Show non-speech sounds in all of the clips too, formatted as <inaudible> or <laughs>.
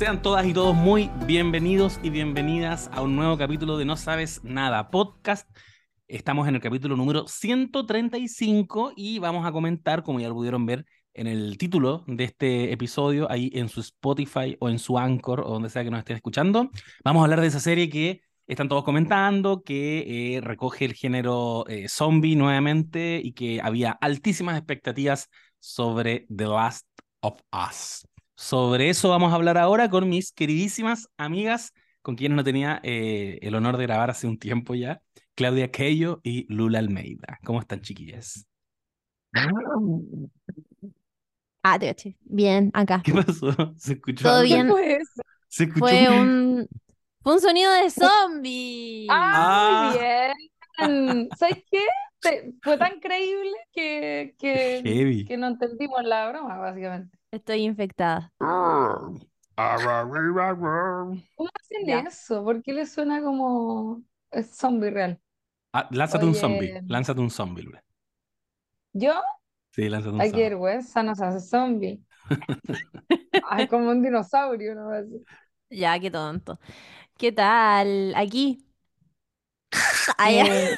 Sean todas y todos muy bienvenidos y bienvenidas a un nuevo capítulo de No Sabes Nada Podcast. Estamos en el capítulo número 135 y vamos a comentar, como ya lo pudieron ver en el título de este episodio, ahí en su Spotify o en su Anchor o donde sea que nos estén escuchando, vamos a hablar de esa serie que están todos comentando, que eh, recoge el género eh, zombie nuevamente y que había altísimas expectativas sobre The Last of Us. Sobre eso vamos a hablar ahora con mis queridísimas amigas, con quienes no tenía eh, el honor de grabar hace un tiempo ya, Claudia Keyo y Lula Almeida. ¿Cómo están, chiquillas? Ah, te caché. Bien, acá. ¿Qué pasó? <laughs> ¿Se escuchó ¿Todo algo? bien? fue? ¿Se escuchó? Fue un, fue un sonido de <laughs> zombie. Ah, Ah. bien. ¿Sabes qué? Te- fue tan creíble que, que, que no entendimos la broma, básicamente. Estoy infectada. ¿Cómo hacen Ya. eso? ¿Por qué le suena como es zombie real? Ah, lánzate un Oye. zombie, lánzate un zombie, Lula. ¿Yo? Sí, lánzate un Ay, qué zombie. vergüenza, no se hace zombie. <laughs> Ay, como un dinosaurio, ¿no? Así. Ya, qué tonto. ¿Qué tal? Aquí. <laughs> Allá. Eh,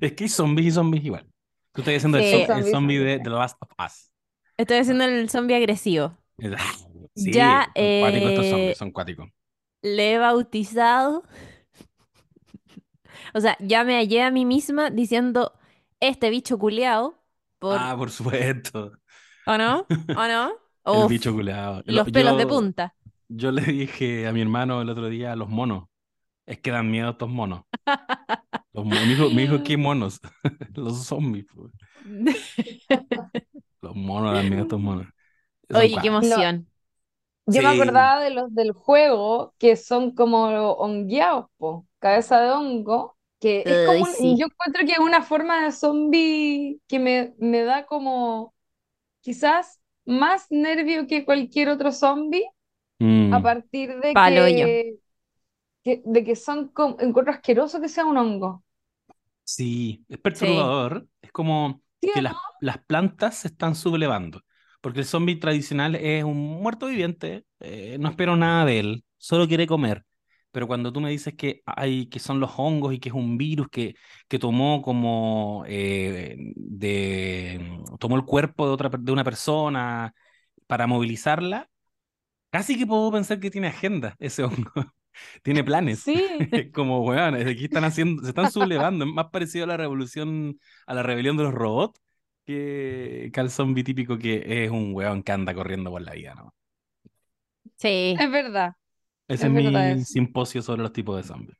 Es que hay zombies y zombies igual. Tú estás haciendo el, Sí. zo- el Zombies, zombie de zombies. The Last of Us. Estoy haciendo el zombie agresivo. <laughs> Sí, Ya, son cuáticos estos eh, zombies, son cuáticos. Le he bautizado. <laughs> O sea, ya me hallé a mí misma diciendo este bicho culeado. Por... Ah, por supuesto. ¿O no? ¿O no? <laughs> El Uf, bicho culeado. los pelos de punta. Yo le dije a mi hermano el otro día los monos. Es que dan miedo estos monos. Los mo- me, dijo, me dijo, ¿qué monos? los zombies. Los monos dan miedo estos monos. Son Oye, qué emoción. Yo me acordaba de los del juego que son como hongueados, po, cabeza de hongo, que es como un- sí. yo encuentro que es una forma de zombie que me, me da como quizás más nervio que cualquier otro zombie Mm, a partir de que- de que son como, encuentro asqueroso que sea un hongo. Sí, es perturbador. Es como ¿Sí que las, las plantas se están sublevando. Porque el zombie tradicional es un muerto viviente, eh, no espero nada de él, solo quiere comer. Pero cuando tú me dices que hay, que son los hongos y que es un virus que, que tomó como eh, de tomó el cuerpo de otra de una persona para movilizarla, casi que puedo pensar que tiene agenda ese hongo. <laughs> Tiene planes. Sí, Es <laughs> como, weón, aquí están haciendo, se están sublevando, es más parecido a la revolución, a la rebelión de los robots que, que al zombie típico que es un weón que anda corriendo por la vida, ¿no? Sí, es verdad. Ese Es es, mi verdad simposio sobre los tipos de zombies.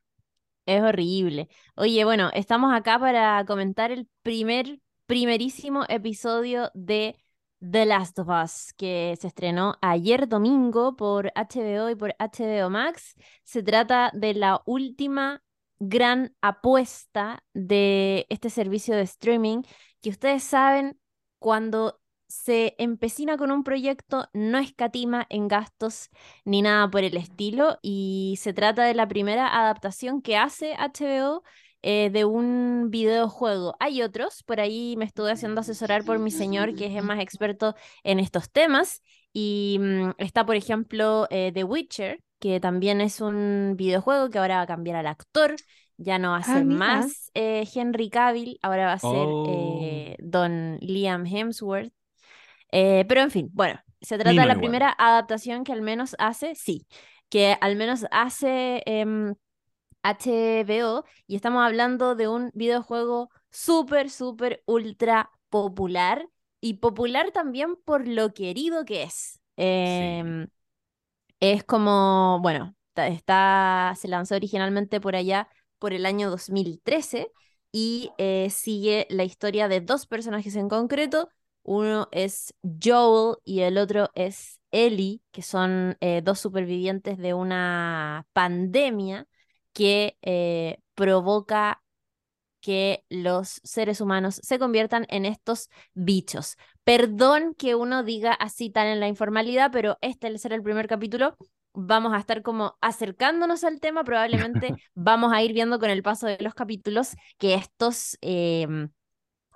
es horrible. Oye, bueno, estamos acá para comentar el primer, primerísimo episodio de The Last of Us, que se estrenó ayer domingo por HBO y por HBO Max. Se trata de la última gran apuesta de este servicio de streaming, que ustedes saben, cuando se empecina con un proyecto, no escatima en gastos ni nada por el estilo, y se trata de la primera adaptación que hace HBO eh, de un videojuego. Hay otros, por ahí me estuve haciendo asesorar por mi señor, que es el más experto en estos temas, y mm, está, por ejemplo, eh, The Witcher, que también es un videojuego que ahora va a cambiar al actor. Ya no va a Ah, ser mira. más eh, Henry Cavill, ahora va a ser Oh. eh, Don Liam Hemsworth. Eh, pero en fin, bueno, se trata de la igual. primera adaptación que al menos hace, sí, que al menos hace em, HBO y estamos hablando de un videojuego súper, súper, ultra popular y popular también por lo querido que es. Em, es como, bueno, está, se lanzó originalmente por allá por el año 2013 y eh, sigue la historia de dos personajes en concreto. Uno es Joel y el otro es Ellie, que son eh, dos supervivientes de una pandemia que eh, provoca que los seres humanos se conviertan en estos bichos. Perdón que uno diga así tan en la informalidad, pero este al ser el primer capítulo vamos a estar como acercándonos al tema, probablemente <laughs> vamos a ir viendo con el paso de los capítulos que estos em,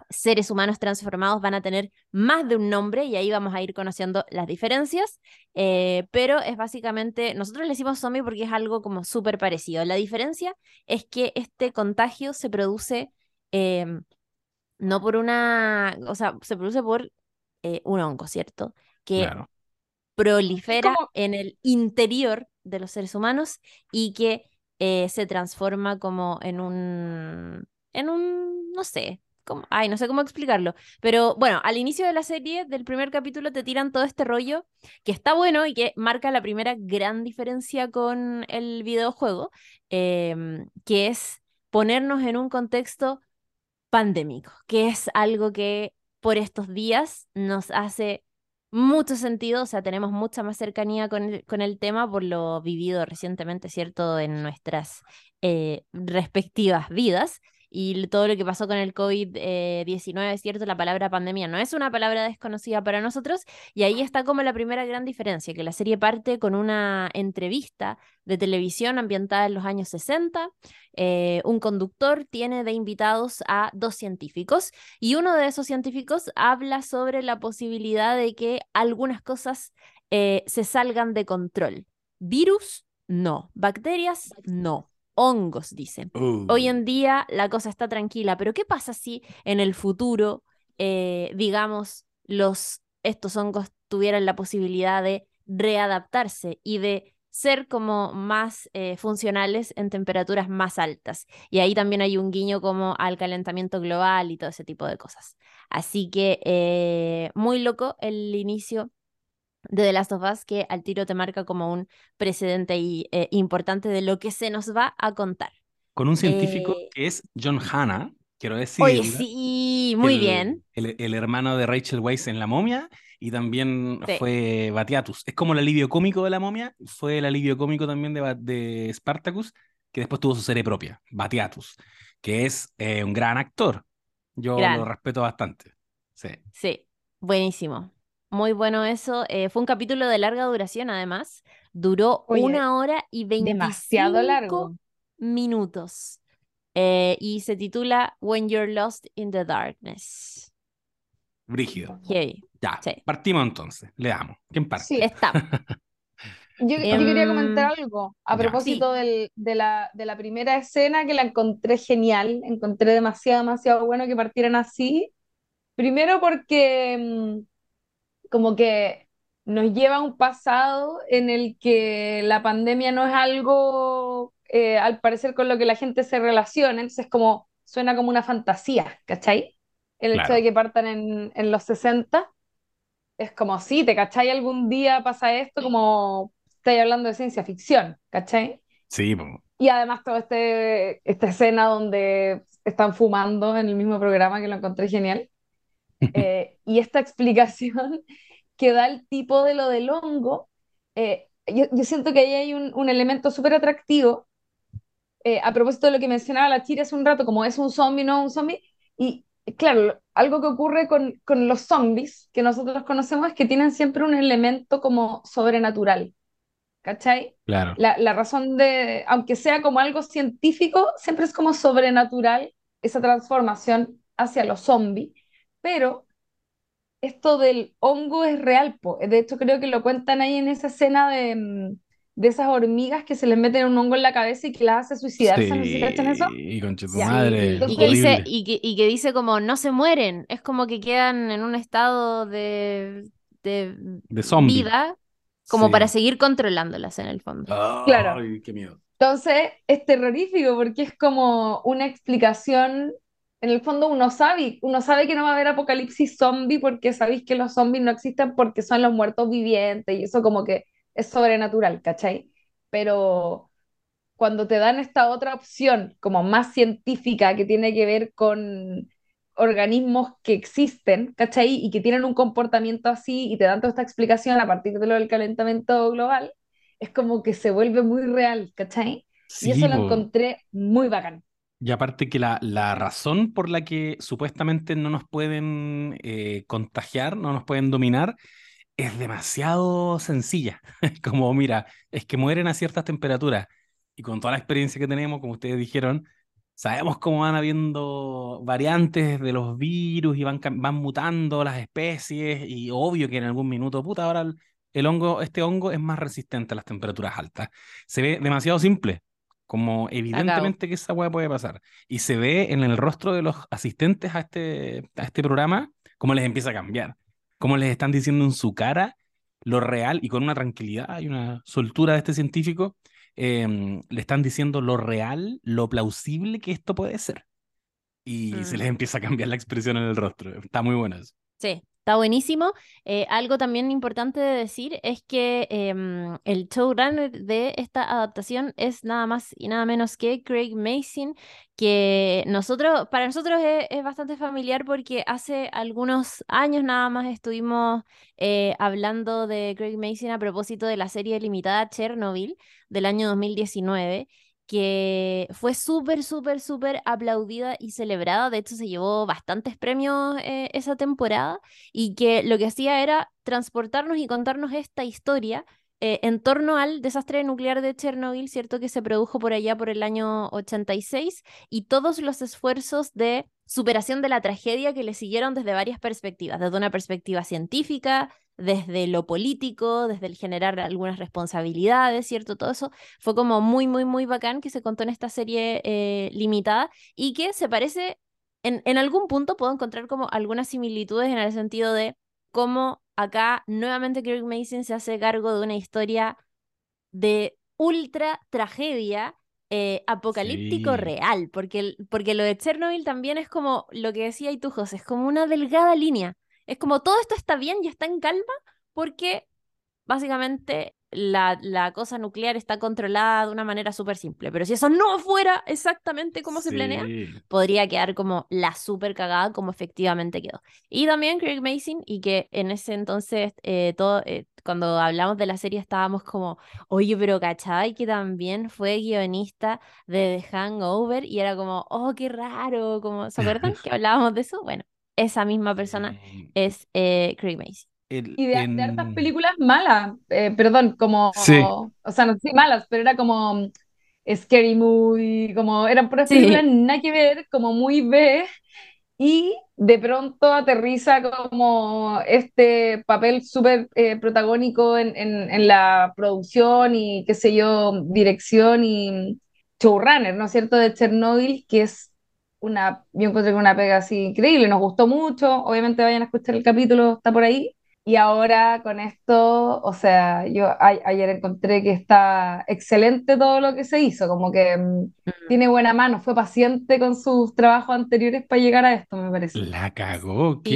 seres humanos transformados van a tener más de un nombre y ahí vamos a ir conociendo las diferencias, eh, pero es básicamente, nosotros le decimos zombie porque es algo como súper parecido. La diferencia es que este contagio se produce em, no por una, o sea, se produce por eh, un hongo, ¿cierto? Que Claro. prolifera en el interior de los seres humanos y que eh, se transforma como en un, en un, no sé, ay, no sé cómo explicarlo, pero bueno, al inicio de la serie, del primer capítulo, te tiran todo este rollo que está bueno y que marca la primera gran diferencia con el videojuego, em, que es ponernos en un contexto pandémico, que es algo que por estos días nos hace mucho sentido, o sea, tenemos mucha más cercanía con el, con el tema por lo vivido recientemente, ¿cierto?, en nuestras eh, respectivas vidas. Y todo lo que pasó con el COVID-19, ¿cierto? La palabra pandemia no es una palabra desconocida para nosotros. Y ahí está como la primera gran diferencia, que la serie parte con una entrevista de televisión ambientada en los años 60. Eh, un conductor tiene de invitados a dos científicos y uno de esos científicos habla sobre la posibilidad de que algunas cosas eh, se salgan de control. Virus, no. Bacterias, no. Hongos, dicen. Hoy Uh, en día la cosa está tranquila, pero ¿qué pasa si en el futuro, eh, digamos, los, estos hongos tuvieran la posibilidad de readaptarse y de ser como más eh, funcionales en temperaturas más altas? Y ahí también hay un guiño como al calentamiento global y todo ese tipo de cosas. Así que eh, muy loco el inicio de The Last of Us que al tiro te marca como un precedente y, eh, importante de lo que se nos va a contar. Con un científico Eh, que es John Hanna, quiero Oye, decirle, sí, muy el, bien. El, el hermano de Rachel Weisz en La Momia y también Sí. fue Batiatus. Es como el alivio cómico de La Momia, fue el alivio cómico también de, de Spartacus, que después tuvo su serie propia, Batiatus, que es eh, un gran actor. Yo lo Gran. respeto bastante. Sí. Sí, buenísimo. Muy bueno eso. Eh, fue un capítulo de larga duración, además. Duró Oye, una hora y demasiado 25 largo. minutos. Eh, y se titula When You're Lost in the Darkness. Brígido. Ya, Sí. partimos entonces. Le damos. ¿Quién parte? Sí. Está. <laughs> Yo, yo quería comentar Em, algo a Ya. propósito del- de la, de la primera escena que la encontré genial, encontré demasiado, demasiado bueno que partieran así. Primero porque mm, como que nos lleva a un pasado en el que la pandemia no es algo, eh, al parecer, con lo que la gente se relaciona, entonces como suena como una fantasía, ¿cachai? El hecho Claro. de que partan en, en los 60 es como, sí, ¿te cachai? Algún día pasa esto, como estáis hablando de ciencia ficción, ¿cachai? Sí. Y además toda este, esta escena donde están fumando en el mismo programa que lo encontré genial. Eh, y esta explicación <laughs> que da el tipo de lo del hongo, eh, yo, yo siento que ahí hay un, un elemento súper atractivo eh, a propósito de lo que mencionaba la Chira hace un rato, como es un zombie, no un zombie. Y claro, algo que ocurre con, con los zombies que nosotros conocemos es que tienen siempre un elemento como sobrenatural. ¿Cachai? Claro. La, la razón de, aunque sea como algo científico, siempre es como sobrenatural esa transformación hacia los zombies, pero esto del hongo es real, po. De hecho creo que lo cuentan ahí en esa escena de, mm, de esas hormigas que se les meten un hongo en la cabeza y que las hace suicidarse, no sé si cachan eso. Sí, conche tu Ya. madre. Sí, y que dice, y que, y que dice como no se mueren, es como que quedan en un estado de, de De vida, como Sí. para seguir controlándolas en el fondo. Claro. Ay, qué miedo. Entonces es terrorífico porque es como una explicación. En el fondo uno sabe, uno sabe que no va a haber apocalipsis zombie porque sabéis que los zombies no existen porque son los muertos vivientes y eso como que es sobrenatural, ¿cachai? Pero cuando te dan esta otra opción como más científica que tiene que ver con organismos que existen, ¿cachai? Y que tienen un comportamiento así y te dan toda esta explicación a partir de lo del calentamiento global, es como que se vuelve muy real, ¿cachai? Sí, y eso lo po. encontré muy bacán. Y aparte que la, la razón por la que supuestamente no nos pueden eh, contagiar, no nos pueden dominar, es demasiado sencilla. <laughs> Como, mira, es que mueren a ciertas temperaturas. Y con toda la experiencia que tenemos, como ustedes dijeron, sabemos cómo van habiendo variantes de los virus y van, van mutando las especies y obvio que en algún minuto, puta, ahora el, hongo, este hongo es más resistente a las temperaturas altas. Se ve demasiado simple, como evidentemente que esa hueá puede pasar. Y se ve en el rostro de los asistentes a este, a este programa cómo les empieza a cambiar, cómo les están diciendo en su cara lo real y con una tranquilidad y una soltura de este científico, em, le están diciendo lo real, lo plausible que esto puede ser. Y se les mm. empieza a cambiar la expresión en el rostro. Está muy bueno eso. Sí, Está buenísimo. Eh, algo también importante de decir es que em, el showrunner de esta adaptación es nada más y nada menos que Craig Mason, que nosotros, para nosotros es, bastante familiar porque hace algunos años nada más estuvimos eh, hablando de Craig Mason a propósito de la serie limitada Chernobyl del año 2019 que fue súper, súper, súper aplaudida y celebrada. De hecho, se llevó bastantes premios eh, esa temporada y que lo que hacía era transportarnos y contarnos esta historia eh, en torno al desastre nuclear de Chernobyl, ¿cierto? Que se produjo por allá por el año 86 y todos los esfuerzos de superación de la tragedia que le siguieron desde varias perspectivas, desde una perspectiva científica, desde lo político, desde el generar algunas responsabilidades, ¿cierto? Todo eso fue como muy, muy, muy bacán que se contó en esta serie eh, limitada y que se parece, en, en algún punto puedo encontrar como algunas similitudes en el sentido de cómo acá nuevamente Kirk Mason se hace cargo de una historia de ultra tragedia eh, apocalíptico real, porque, porque lo de Chernobyl también es como lo que decía y tú, José, es como una delgada línea. Es como todo esto está bien y está en calma porque básicamente la, la cosa nuclear está controlada de una manera súper simple. Pero si eso no fuera exactamente como se planea, podría quedar como la súper cagada como efectivamente quedó. Y también Craig Mason, y que en ese entonces, eh, todo, eh, cuando hablamos de la serie estábamos como, oye, pero ¿cachai? Que también fue guionista de The Hangover y era como, oh, qué raro, como, ¿se acuerdan <laughs> que hablábamos de eso? Bueno, esa misma persona es eh, Craig Mason. Y de, hartas películas malas, eh, perdón, como, o sea, no sé si malas, pero era como mm, Scary Movie, como eran puras películas nada que ver, como muy B, y de pronto aterriza como este papel súper eh, protagónico en, en, en, la producción y qué sé yo, dirección y showrunner, ¿no es cierto?, de Chernobyl, que es una, yo encontré una pega así increíble, nos gustó mucho, obviamente vayan a escuchar el capítulo, está por ahí. Y ahora con esto, o sea, yo ayer encontré que está excelente todo lo que se hizo, como que mm, mm. tiene buena mano, fue paciente con sus trabajos anteriores para llegar a esto, me parece. La cagó, qué,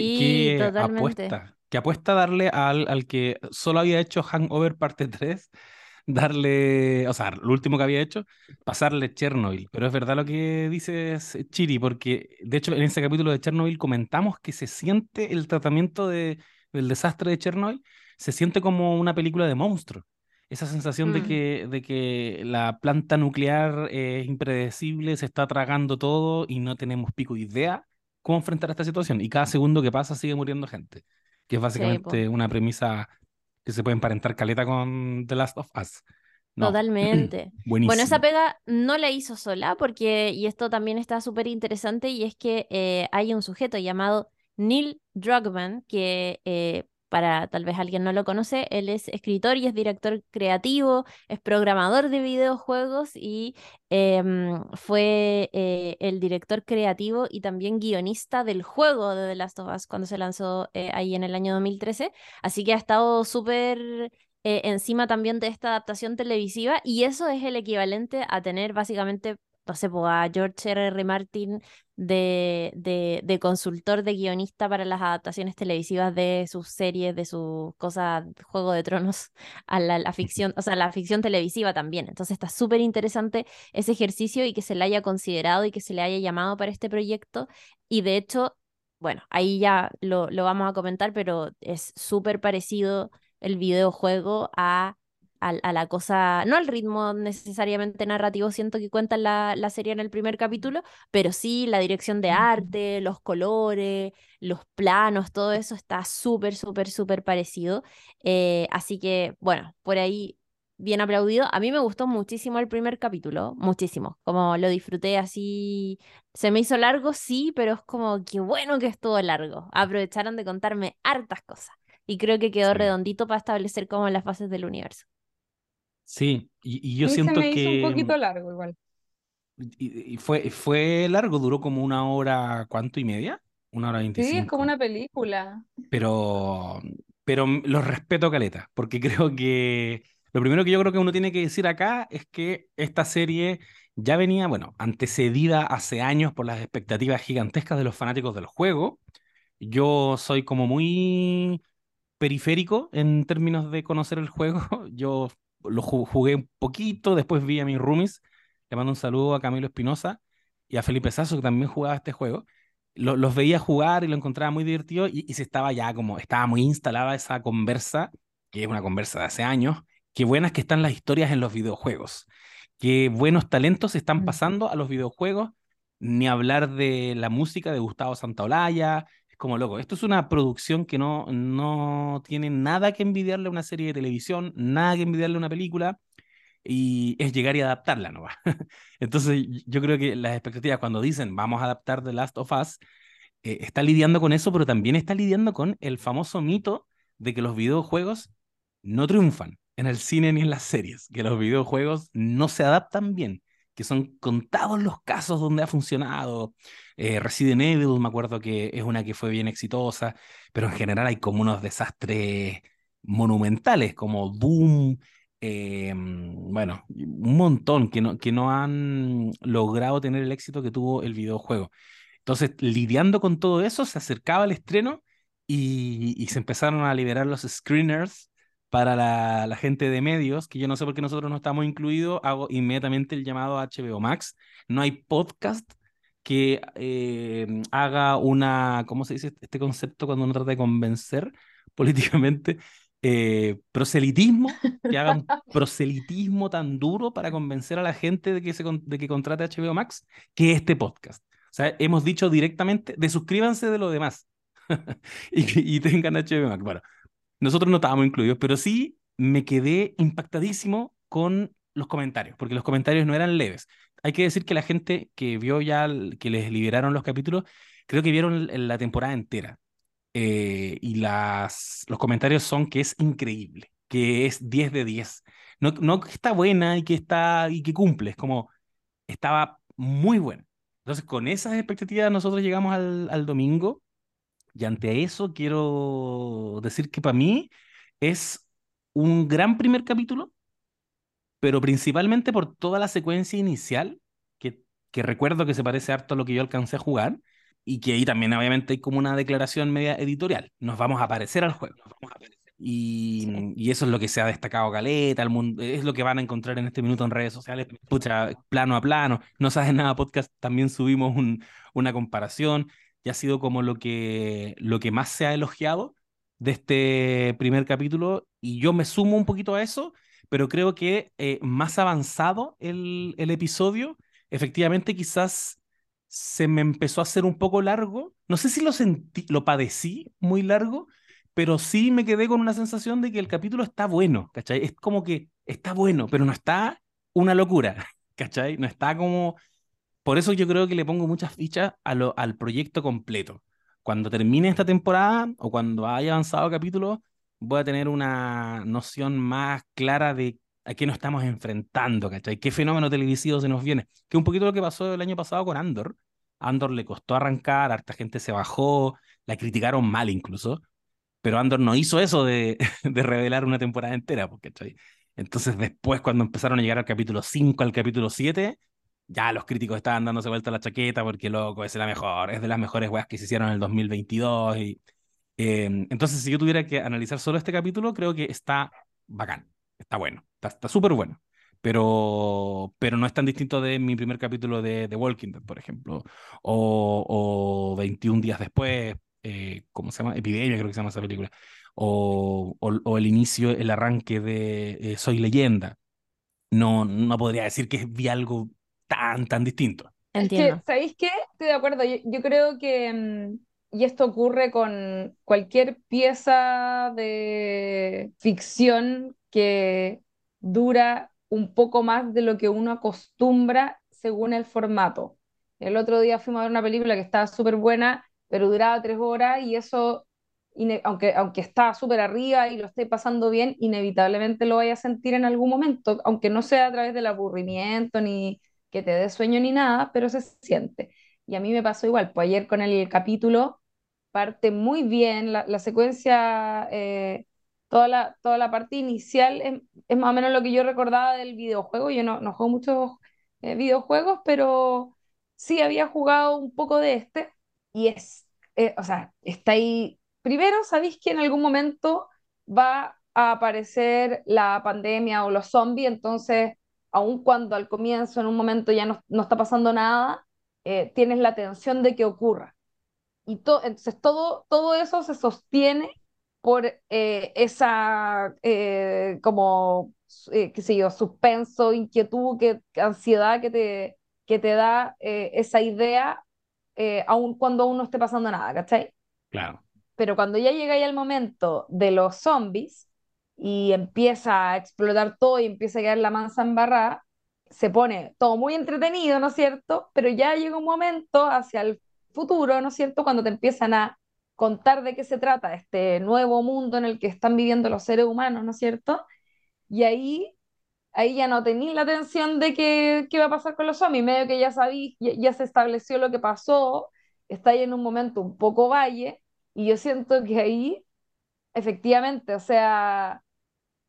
qué apuesta. ¿Qué apuesta darle al, al que solo había hecho Hangover parte 3 <laughs> darle, o sea, lo último que había hecho, pasarle Chernobyl. Pero es verdad lo que dices, Chiri, porque de hecho en ese capítulo de Chernobyl comentamos que se siente el tratamiento de, del desastre de Chernobyl, se siente como una película de monstruo. Esa sensación de, mm. que, de que la planta nuclear es impredecible, se está tragando todo y no tenemos pico idea cómo enfrentar esta situación. Y cada segundo que pasa sigue muriendo gente, que es básicamente una premisa que se puede emparentar caleta con The Last of Us. Totalmente. <clears throat> Bueno, esa pega no la hizo sola porque, y esto también está súper interesante, y es que eh, hay un sujeto llamado Neil Druckmann que eh, para tal vez alguien no lo conoce, él es escritor y es director creativo, es programador de videojuegos y em, fue eh, el director creativo y también guionista del juego de The Last of Us cuando se lanzó eh, ahí en el año 2013. Así que ha estado súper encima también de esta adaptación televisiva y eso es el equivalente a tener básicamente no sé, pues, a George R. R. Martin de, de, consultor, de guionista para las adaptaciones televisivas de sus series, de sus cosas, Juego de Tronos, <laughs> a la, ficción, o sea, la ficción televisiva también. Entonces está súper interesante ese ejercicio y que se le haya considerado y que se le haya llamado para este proyecto. Y de hecho, bueno, ahí ya lo, lo vamos a comentar, pero es súper parecido el videojuego a a, la cosa, no al ritmo necesariamente narrativo, siento que cuenta la, la, serie en el primer capítulo, pero sí la dirección de arte, los colores, los planos, todo eso está súper, súper, súper parecido. Eh, así que, bueno, por ahí bien aplaudido. A mí me gustó muchísimo el primer capítulo, muchísimo. Como lo disfruté así. Se me hizo largo, sí, pero es como que bueno que estuvo largo. Aprovecharon de contarme hartas cosas. Y creo que quedó Sí. redondito para establecer como las fases del universo. Sí, y, y yo mí se siento me hizo que un poquito largo igual. y, y fue, fue largo, duró como una hora, ¿cuánto y media? Una hora Sí, es veinticinco. como una película. Pero, pero los respeto, Caleta, porque <laughs> creo que lo primero que yo creo que uno tiene que decir acá es que esta serie ya venía, bueno, antecedida hace años por las expectativas gigantescas de los fanáticos del juego. Yo soy como muy periférico en términos de conocer el juego. <laughs> Yo lo ju- jugué un poquito, después vi a mis roomies. Le mando un saludo a Camilo Espinosa y a Felipe Sasso, que también jugaba este juego. Lo- los veía jugar y lo encontraba muy divertido y, y se estaba ya como, estaba muy instalada esa conversa, que es una conversa de hace años. Qué buenas que están las historias en los videojuegos. Qué buenos talentos están Mm. pasando a los videojuegos. Ni hablar de la música de Gustavo Santaolalla, como loco. Esto es una producción que no, no tiene nada que envidiarle a una serie de televisión, nada que envidiarle a una película, y es llegar y adaptarla, ¿no? <laughs> Entonces, yo creo que las expectativas cuando dicen vamos a adaptar The Last of Us, eh, está lidiando con eso, pero también está lidiando con el famoso mito de que los videojuegos no triunfan en el cine ni en las series, que los videojuegos no se adaptan bien, que son contados los casos donde ha funcionado. Eh, Resident Evil, me acuerdo que es una que fue bien exitosa, pero en general hay como unos desastres monumentales, como Doom, eh, bueno, un montón que no, que no han logrado tener el éxito que tuvo el videojuego. Entonces, lidiando con todo eso, se acercaba el estreno y, y se empezaron a liberar los screeners para la, la gente de medios, que yo no sé por qué nosotros no estamos incluidos, hago inmediatamente el llamado a HBO Max. No hay podcast que eh, haga una, ¿cómo se dice este concepto cuando uno trata de convencer <laughs> políticamente? Eh, proselitismo, que haga un <laughs> proselitismo tan duro para convencer a la gente de que, se, de que contrate HBO Max, que este podcast. O sea, hemos dicho directamente, desuscríbanse de lo demás <laughs> y, y tengan HBO Max. Bueno, nosotros no estábamos incluidos, pero sí me quedé impactadísimo con los comentarios, porque los comentarios no eran leves. Hay que decir que la gente que vio ya, que les liberaron los capítulos, creo que vieron la temporada entera. Eh, y las, los comentarios son que es increíble, que es 10 de 10. No, no que está buena y que, está, y que cumple, es como estaba muy buena. Entonces, con esas expectativas nosotros llegamos al, al domingo y ante eso quiero decir que para mí es un gran primer capítulo, pero principalmente por toda la secuencia inicial, que, que recuerdo que se parece harto a lo que yo alcancé a jugar, y que ahí también obviamente hay como una declaración media editorial. Nos vamos a parecer al juego. nos vamos a parecer. Y, Sí. y eso es lo que se ha destacado Caleta, el mundo, es lo que van a encontrar en este minuto en redes sociales, pucha, plano a plano. No sabes nada, podcast, también subimos un, una comparación y ha sido como lo que, lo que más se ha elogiado de este primer capítulo y yo me sumo un poquito a eso, pero creo que eh, más avanzado el, el episodio, efectivamente quizás se me empezó a hacer un poco largo. No sé si lo sentí, lo padecí muy largo, pero sí me quedé con una sensación de que el capítulo está bueno, ¿cachai? Es como que está bueno, pero no está una locura, <laughs> ¿cachai? No está como... Por eso yo creo que le pongo muchas fichas al proyecto completo. Cuando termine esta temporada o cuando haya avanzado capítulos, voy a tener una noción más clara de a qué nos estamos enfrentando, ¿cachai? ¿Qué fenómeno televisivo se nos viene? Que un poquito lo que pasó el año pasado con Andor. Andor le costó arrancar, harta gente se bajó, la criticaron mal incluso, pero Andor no hizo eso de, <laughs> de revelar una temporada entera, porque, ¿cachai? Entonces después cuando empezaron a llegar al capítulo 5, al capítulo 7, ya los críticos estaban dándose vuelta la chaqueta porque, loco, es la mejor, es de las mejores weas que se hicieron en el 2022. Y, eh, entonces, si yo tuviera que analizar solo este capítulo, creo que está bacán, está bueno, está súper bueno. Pero, pero no es tan distinto de mi primer capítulo de The Walking Dead, por ejemplo, o, o 21 días después, eh, ¿cómo se llama? Epidemia, creo que se llama esa película, o, o, o el inicio, el arranque de eh, Soy Leyenda. No, no podría decir que vi algo tan, tan distinto. Es Entiendo. que, ¿sabéis qué? Estoy de acuerdo. Yo, yo creo que, mm, y esto ocurre con cualquier pieza de ficción que dura un poco más de lo que uno acostumbra según el formato. El otro día fuimos a ver una película que estaba súper buena, pero duraba tres horas y eso, aunque, aunque está súper arriba y lo esté pasando bien, inevitablemente lo vaya a sentir en algún momento, aunque no sea a través del aburrimiento ni que te dé sueño ni nada, pero se siente. Y a mí me pasó igual, pues ayer con el capítulo parte muy bien, la, secuencia, eh, toda, la, toda la parte inicial es, más o menos lo que yo recordaba del videojuego, yo no, no juego muchos eh, videojuegos, pero sí había jugado un poco de este y es, eh, o sea, está ahí. Primero, sabéis que en algún momento va a aparecer la pandemia o los zombies, entonces, aun cuando al comienzo, en un momento ya no, no está pasando nada, eh, tienes la tensión de que ocurra. Y entonces todo, todo eso se sostiene por eh, esa, eh, como, qué sé yo, suspenso, inquietud, que, ansiedad que te, que te da esa idea, aun cuando aún no esté pasando nada, ¿cachai? Claro. Pero cuando ya llega ya el momento de los zombies y empieza a explotar todo y empieza a quedar la mansa embarrada, se pone todo muy entretenido, ¿no es cierto? Pero ya llega un momento hacia el futuro, ¿no es cierto? Cuando te empiezan a contar de qué se trata este nuevo mundo en el que están viviendo los seres humanos, ¿no es cierto? Y ahí, ahí ya no tenéis la atención de qué, qué va a pasar con los zombies, medio que ya sabéis, ya, se estableció lo que pasó, está ahí en un momento un poco valle, y yo siento que ahí, efectivamente, o sea,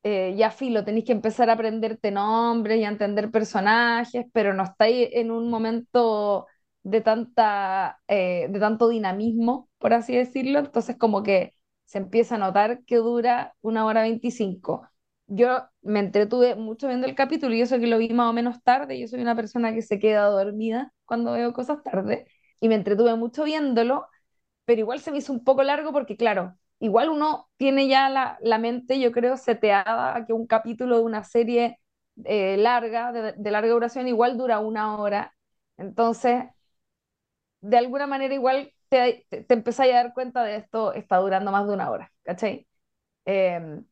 eh, ya filo, tenéis que empezar a aprenderte nombres y a entender personajes, pero no estáis en un momento de, tanta, eh, de tanto dinamismo, por así decirlo, entonces como que se empieza a notar que dura una hora veinticinco. Yo me entretuve mucho viendo el capítulo y eso que lo vi más o menos tarde, yo soy una persona que se queda dormida cuando veo cosas tarde y me entretuve mucho viéndolo, pero igual se me hizo un poco largo porque claro, igual uno tiene ya la, la mente, yo creo, seteada que un capítulo de una serie eh, larga, de, larga duración, igual dura una hora. Entonces, de alguna manera igual te, te, empezáis a dar cuenta de esto está durando más de una hora, ¿cachai? Em,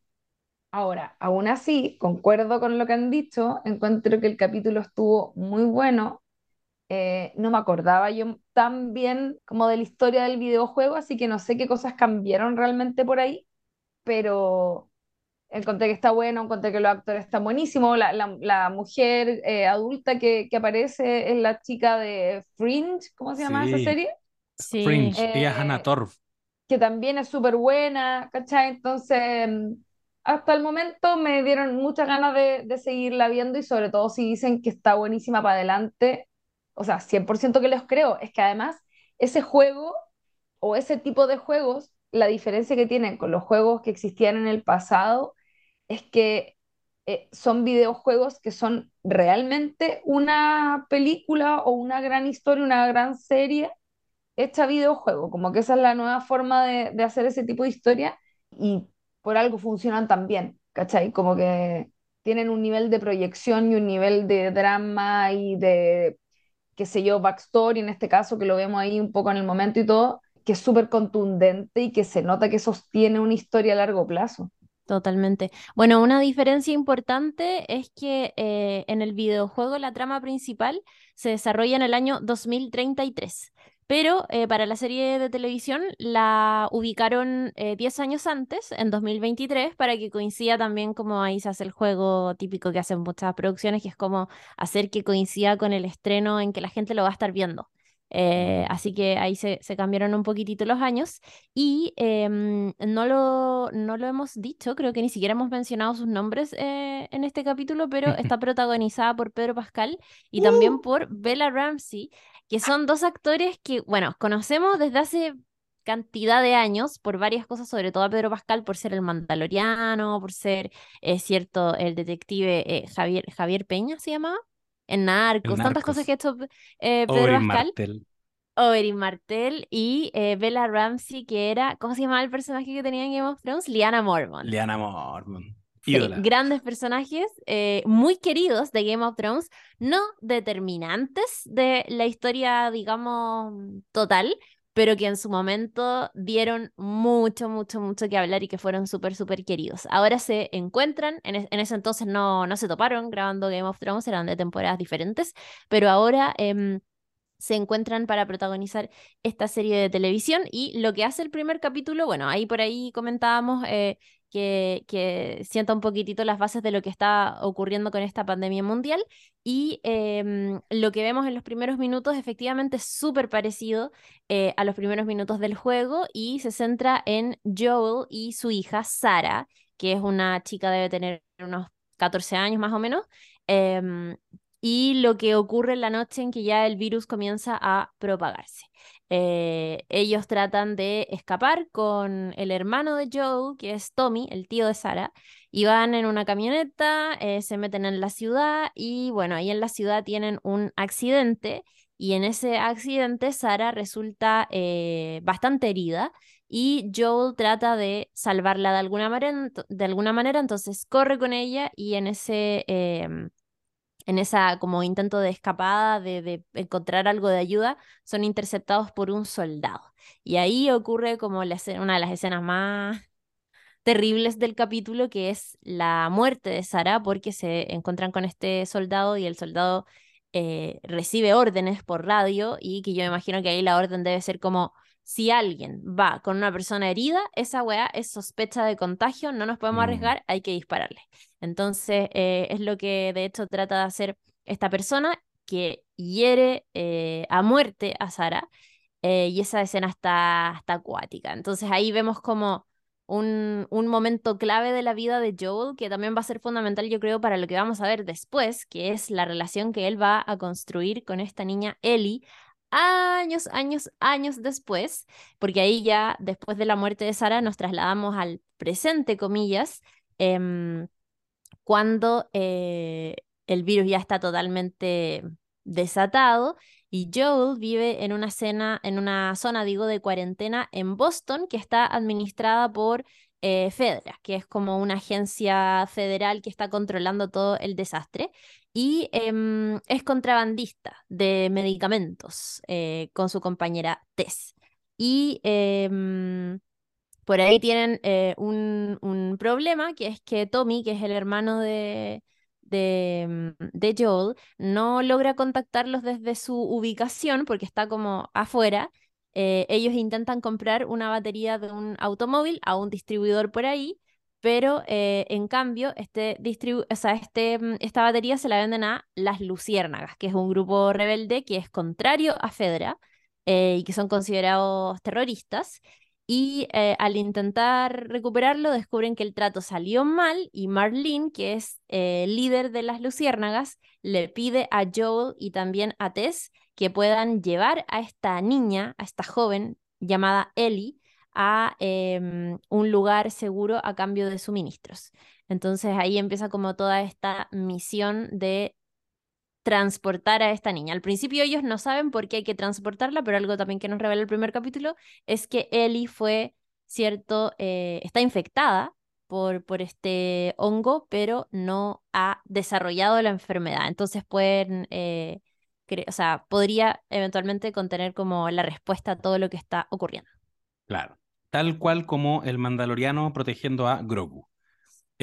ahora, aún así, concuerdo con lo que han dicho, encuentro que el capítulo estuvo muy bueno, eh, no me acordaba yo tan bien como de la historia del videojuego, así que no sé qué cosas cambiaron realmente por ahí, pero encontré que está bueno, encontré que los actores están buenísimos, la, la, mujer eh, adulta que, que, aparece es la chica de Fringe, ¿cómo se llama esa serie? Sí. Fringe, ella es Hannah eh, Torf. Que también es súper buena, ¿cachai? Entonces, hasta el momento me dieron muchas ganas de, de seguirla viendo y sobre todo si dicen que está buenísima para adelante, o sea, 100% que los creo, es que además ese juego o ese tipo de juegos, la diferencia que tienen con los juegos que existían en el pasado es que eh, son videojuegos que son realmente una película o una gran historia, una gran serie hecha videojuego, como que esa es la nueva forma de, de hacer ese tipo de historia y por algo funcionan tan bien, ¿cachai? Como que tienen un nivel de proyección y un nivel de drama y de qué sé yo, backstory en este caso, que lo vemos ahí un poco en el momento y todo, que es súper contundente y que se nota que sostiene una historia a largo plazo. Totalmente. Bueno, una diferencia importante es que eh, en el videojuego la trama principal se desarrolla en el año 2033. Pero eh, para la serie de televisión la ubicaron 10 eh, años antes, en 2023, para que coincida también como ahí se hace el juego típico que hacen muchas producciones, que es como hacer que coincida con el estreno en que la gente lo va a estar viendo. Eh, así que ahí se, cambiaron un poquitito los años y em, no, lo, no lo hemos dicho, creo que ni siquiera hemos mencionado sus nombres en este capítulo, pero está <laughs> protagonizada por Pedro Pascal y también ¡Uh! por Bella Ramsey, que son dos actores que, bueno, conocemos desde hace cantidad de años por varias cosas, sobre todo a Pedro Pascal por ser el mandaloriano, por ser, es cierto, el detective eh, Javier, Javier Peña se llamaba, en Narcos, tantas cosas que ha hecho eh, Pedro Pascal. Martel. Oberyn Martel y eh, Bella Ramsey, que era, ¿cómo se llamaba el personaje que tenía en Game of Thrones? Liana Mormont. Liana Mormont grandes personajes, eh, muy queridos de Game of Thrones, no determinantes de la historia, digamos, total, pero que en su momento dieron mucho, mucho, mucho que hablar y que fueron súper, súper queridos. Ahora se encuentran, en, ese entonces no, no se toparon grabando Game of Thrones, eran de temporadas diferentes, pero ahora... Em, se encuentran para protagonizar esta serie de televisión y lo que hace el primer capítulo, bueno, ahí por ahí comentábamos eh, que, sienta un poquitito las bases de lo que está ocurriendo con esta pandemia mundial y em, lo que vemos en los primeros minutos efectivamente es súper parecido eh, a los primeros minutos del juego y se centra en Joel y su hija Sara, que es una chica, debe tener unos 14 años más o menos, em, y lo que ocurre en la noche en que ya el virus comienza a propagarse. Eh, ellos tratan de escapar con el hermano de Joe, que es Tommy, el tío de Sara, y van en una camioneta, eh, se meten en la ciudad y bueno, ahí en la ciudad tienen un accidente y en ese accidente Sara resulta eh, bastante herida y Joel trata de salvarla de alguna manera, de alguna manera entonces corre con ella y en ese em, en esa como intento de escapada, de, encontrar algo de ayuda, son interceptados por un soldado. Y ahí ocurre como una de las escenas más terribles del capítulo, que es la muerte de Sara, porque se encuentran con este soldado y el soldado eh, recibe órdenes por radio y que yo me imagino que ahí la orden debe ser como si alguien va con una persona herida, esa weá es sospecha de contagio, no nos podemos mm. arriesgar, hay que dispararle. Entonces, eh, es lo que de hecho trata de hacer esta persona que hiere eh, a muerte a Sara. Eh, y esa escena está, está acuática. Entonces ahí vemos como un, un, momento clave de la vida de Joel, que también va a ser fundamental, yo creo, para lo que vamos a ver después, que es la relación que él va a construir con esta niña Ellie, años, años, años después, porque ahí ya después de la muerte de Sara nos trasladamos al presente, comillas, em, cuando eh, el virus ya está totalmente desatado y Joel vive en una, cena, en una zona, digo, de cuarentena en Boston que está administrada por eh, Fedra, que es como una agencia federal que está controlando todo el desastre y em, es contrabandista de medicamentos eh, con su compañera Tess. Y em, por ahí tienen eh, un, problema, que es que Tommy, que es el hermano de, de, mm, de Joel, no logra contactarlos desde su ubicación porque está como afuera eh, ellos intentan comprar una batería de un automóvil a un distribuidor por ahí, pero eh, en cambio este este, mm, esta batería se la venden a las Luciérnagas, que es un grupo rebelde que es contrario a Fedra eh, y que son considerados terroristas. Y al intentar recuperarlo, descubren que el trato salió mal y Marlene, que es líder de las Luciérnagas, le pide a Joel y también a Tess que puedan llevar a esta niña, a esta joven llamada Ellie, a em, un lugar seguro a cambio de suministros. Entonces ahí empieza como toda esta misión de transportar a esta niña. Al principio ellos no saben por qué hay que transportarla, pero algo también que nos revela el primer capítulo es que Ellie fue, cierto, eh, está infectada por, por este hongo, pero no ha desarrollado la enfermedad. Entonces pueden eh, o sea, podría eventualmente contener como la respuesta a todo lo que está ocurriendo. Claro, tal cual como el Mandaloriano protegiendo a Grogu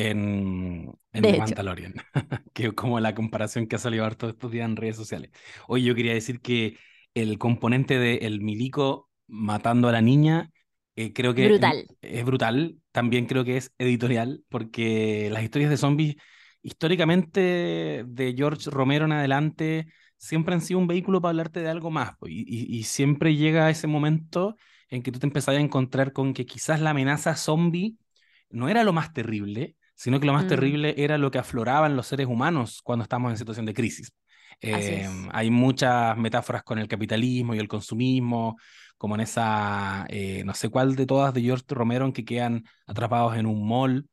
en, en The Mandalorian, <laughs> que como la comparación que ha salido harto estos días en redes sociales. Hoy yo quería decir que el componente del el milico matando a la niña, eh, creo que brutal. es brutal, también creo que es editorial, porque las historias de zombies, históricamente de George Romero en adelante, siempre han sido un vehículo para hablarte de algo más. Y, siempre llega ese momento en que tú te empezás a encontrar con que quizás la amenaza zombie no era lo más terrible, sino que lo más mm. terrible era lo que afloraban los seres humanos cuando estamos en situación de crisis. Em, hay muchas metáforas con el capitalismo y el consumismo, como en esa, eh, no sé cuál de todas de George Romero, en que quedan atrapados en un mall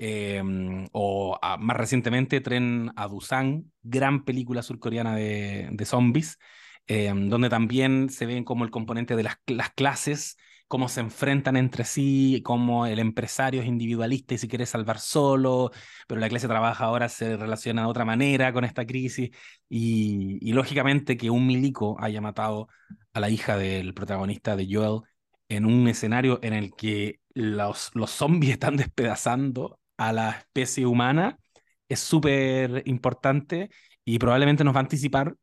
Em, o ah, más recientemente Tren a Busan, gran película surcoreana de, de zombies, donde también se ven como el componente de las, las clases cómo se enfrentan entre sí, cómo el empresario es individualista y se quiere salvar solo, pero la clase trabajadora se relaciona de otra manera con esta crisis. Y, lógicamente que un milico haya matado a la hija del protagonista de Joel en un escenario en el que los, los zombies <laughs> están despedazando a la especie humana es súper importante y probablemente nos va a anticipar